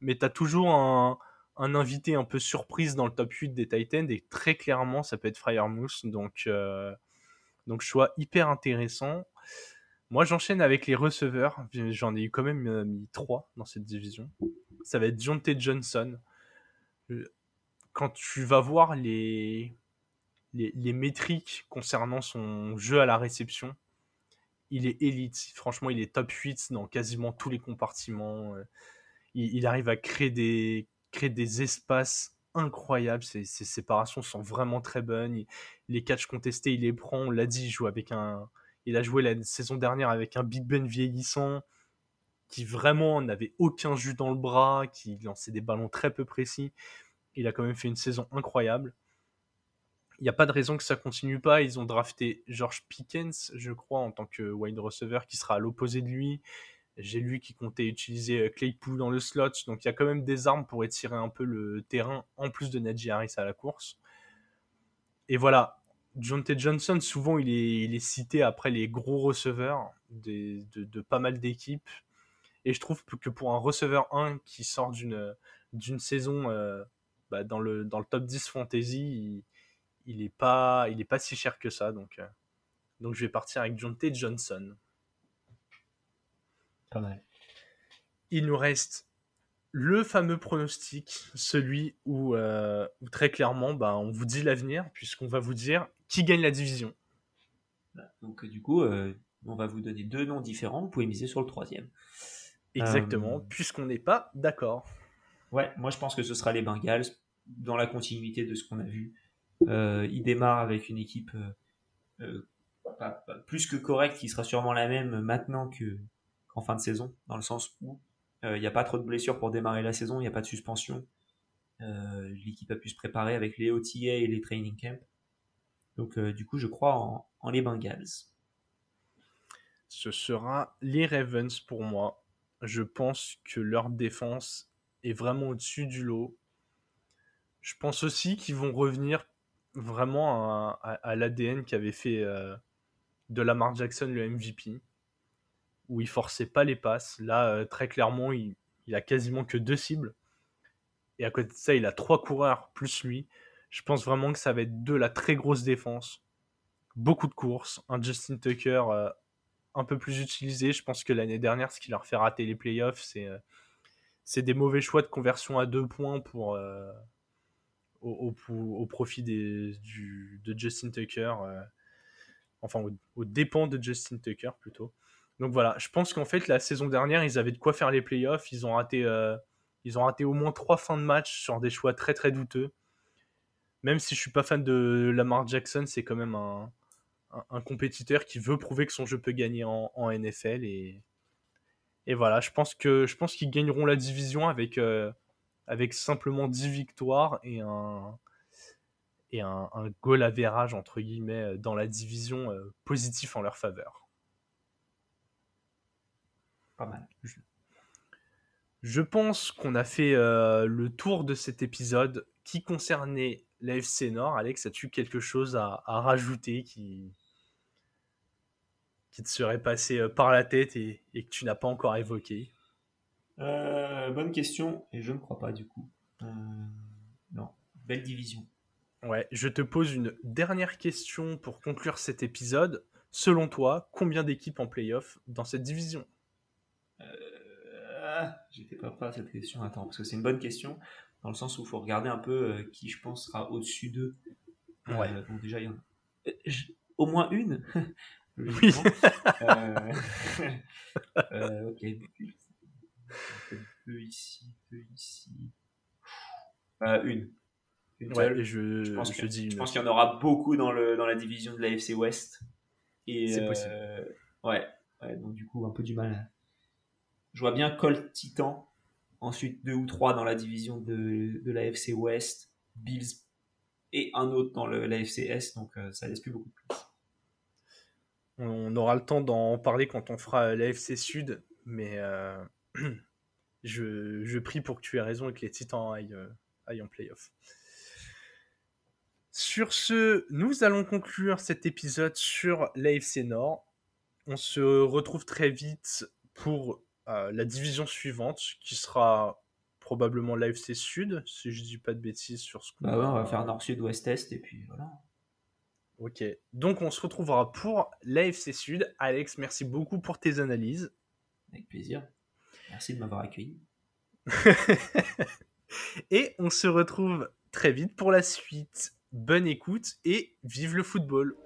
Mais tu as toujours un, un invité un peu surprise dans le top 8 des Titans et très clairement ça peut être Fryermouth donc euh, donc choix hyper intéressant. Moi j'enchaîne avec les receveurs. J'en ai eu quand même euh, mis 3 dans cette division. Ça va être Jonte Johnson. Euh, quand tu vas voir les, les, métriques concernant son jeu à la réception il est élite. Franchement il est top 8 dans quasiment tous les compartiments. Il arrive à créer des crée des espaces incroyables. Ses, séparations sont vraiment très bonnes. les catchs contestés, il les prend. On l'a dit, il joue avec un. Il a joué la saison dernière avec un Big Ben vieillissant qui vraiment n'avait aucun jus dans le bras, qui lançait des ballons très peu précis. Il a quand même fait une saison incroyable. Il n'y a pas de raison que ça continue pas. Ils ont drafté George Pickens, je crois, en tant que wide receiver, qui sera à l'opposé de lui. J'ai lu qu'il comptait utiliser euh, Claypool dans le slot, donc il y a quand même des armes pour étirer un peu le terrain, en plus de Najee Harris à la course. Et voilà, John T. Johnson, souvent, il est, cité après les gros receveurs de, pas mal d'équipes. Et je trouve que pour un receveur 1 qui sort d'une, saison euh, bah, dans, le, top 10 fantasy, il, n'est est pas, si cher que ça. Donc, euh, donc je vais partir avec John T. Johnson. Pas mal. Il nous reste le fameux pronostic, celui où, euh, très clairement, bah, on vous dit l'avenir, puisqu'on va vous dire qui gagne la division. Donc du coup, on va vous donner deux noms différents, vous pouvez miser sur le troisième. Exactement, euh, puisqu'on n'est pas d'accord. Ouais, moi je pense que ce sera les Bengals, dans la continuité de ce qu'on a vu. Euh, il démarre avec une équipe euh, plus que correcte, qui sera sûrement la même maintenant que, qu'en fin de saison, dans le sens où il n'y a pas trop de blessures pour démarrer la saison, il n'y a pas de suspension. l'équipe a pu se préparer avec les OTA et les training camps. Donc du coup, je crois en, en les Bengals. Ce sera les Ravens pour moi je pense que leur défense est vraiment au-dessus du lot. Je pense aussi qu'ils vont revenir vraiment à, l'ADN qui avait fait euh, de Lamar Jackson le MVP, où il forçait pas les passes. Là, euh, très clairement, il, il, a quasiment que deux cibles. Et à côté de ça, il a trois coureurs plus lui. Je pense vraiment que ça va être de la très grosse défense. Beaucoup de courses. Un Justin Tucker euh, un peu plus utilisé. Je pense que l'année dernière, ce qui leur fait rater les playoffs, c'est euh, des mauvais choix de conversion à deux points pour, au, profit de Justin Tucker. Enfin, au, au, dépens de Justin Tucker plutôt. Donc voilà, je pense qu'en fait, la saison dernière, ils avaient de quoi faire les playoffs. Ils ont raté, ils ont raté au moins trois fins de match sur des choix très très douteux. Même si je suis pas fan de Lamar Jackson, c'est quand même un, compétiteur qui veut prouver que son jeu peut gagner en, NFL et, voilà, je pense qu'ils gagneront la division avec, euh, simplement 10 victoires et un et un goal average entre guillemets dans la division euh, positif en leur faveur. Pas mal. Je, pense qu'on a fait euh, le tour de cet épisode qui concernait l'AFC Nord. Alex, as-tu quelque chose à, à rajouter qui, qui te serait passé euh, par la tête et, que tu n'as pas encore évoqué? Euh, Bonne question, et je ne crois pas du coup. Euh, non, belle division. Ouais, je te pose une dernière question pour conclure cet épisode. Selon toi, combien d'équipes en playoff dans cette division? Ah, J'étais pas prêt à cette question. Attends, parce que c'est une bonne question, dans le sens où il faut regarder un peu qui je pense sera au-dessus d'eux. Ouais. bon, déjà, il y en a. Au moins une? Oui. euh, euh, ok. Peu ici, peu ici. Euh, une. une ouais, je, je, pense, je, dis je pense qu'il y en aura beaucoup dans, le, dans la division de la FC West. C'est possible. Euh, ouais, ouais, donc du coup, un peu du mal. Je vois bien Colt Titan, ensuite deux ou trois dans la division de, de la FC West, Bills et un autre dans le, la FC Est, donc euh, ça laisse plus beaucoup de place. On aura le temps d'en parler quand on fera l'AFC Sud, mais euh, je, prie pour que tu aies raison et que les Titans aillent, euh, aillent en playoff. Sur ce, nous allons conclure cet épisode sur l'AFC Nord. On se retrouve très vite pour euh, la division suivante, qui sera probablement l'AFC Sud, si je dis pas de bêtises sur ce qu'on bah on va faire Nord-Sud, Ouest-Est, et puis voilà. Ok, donc on se retrouvera pour l'AFC Sud. Alex, merci beaucoup pour tes analyses. Avec plaisir. Merci de m'avoir accueilli. et on se retrouve très vite pour la suite. Bonne écoute et vive le football.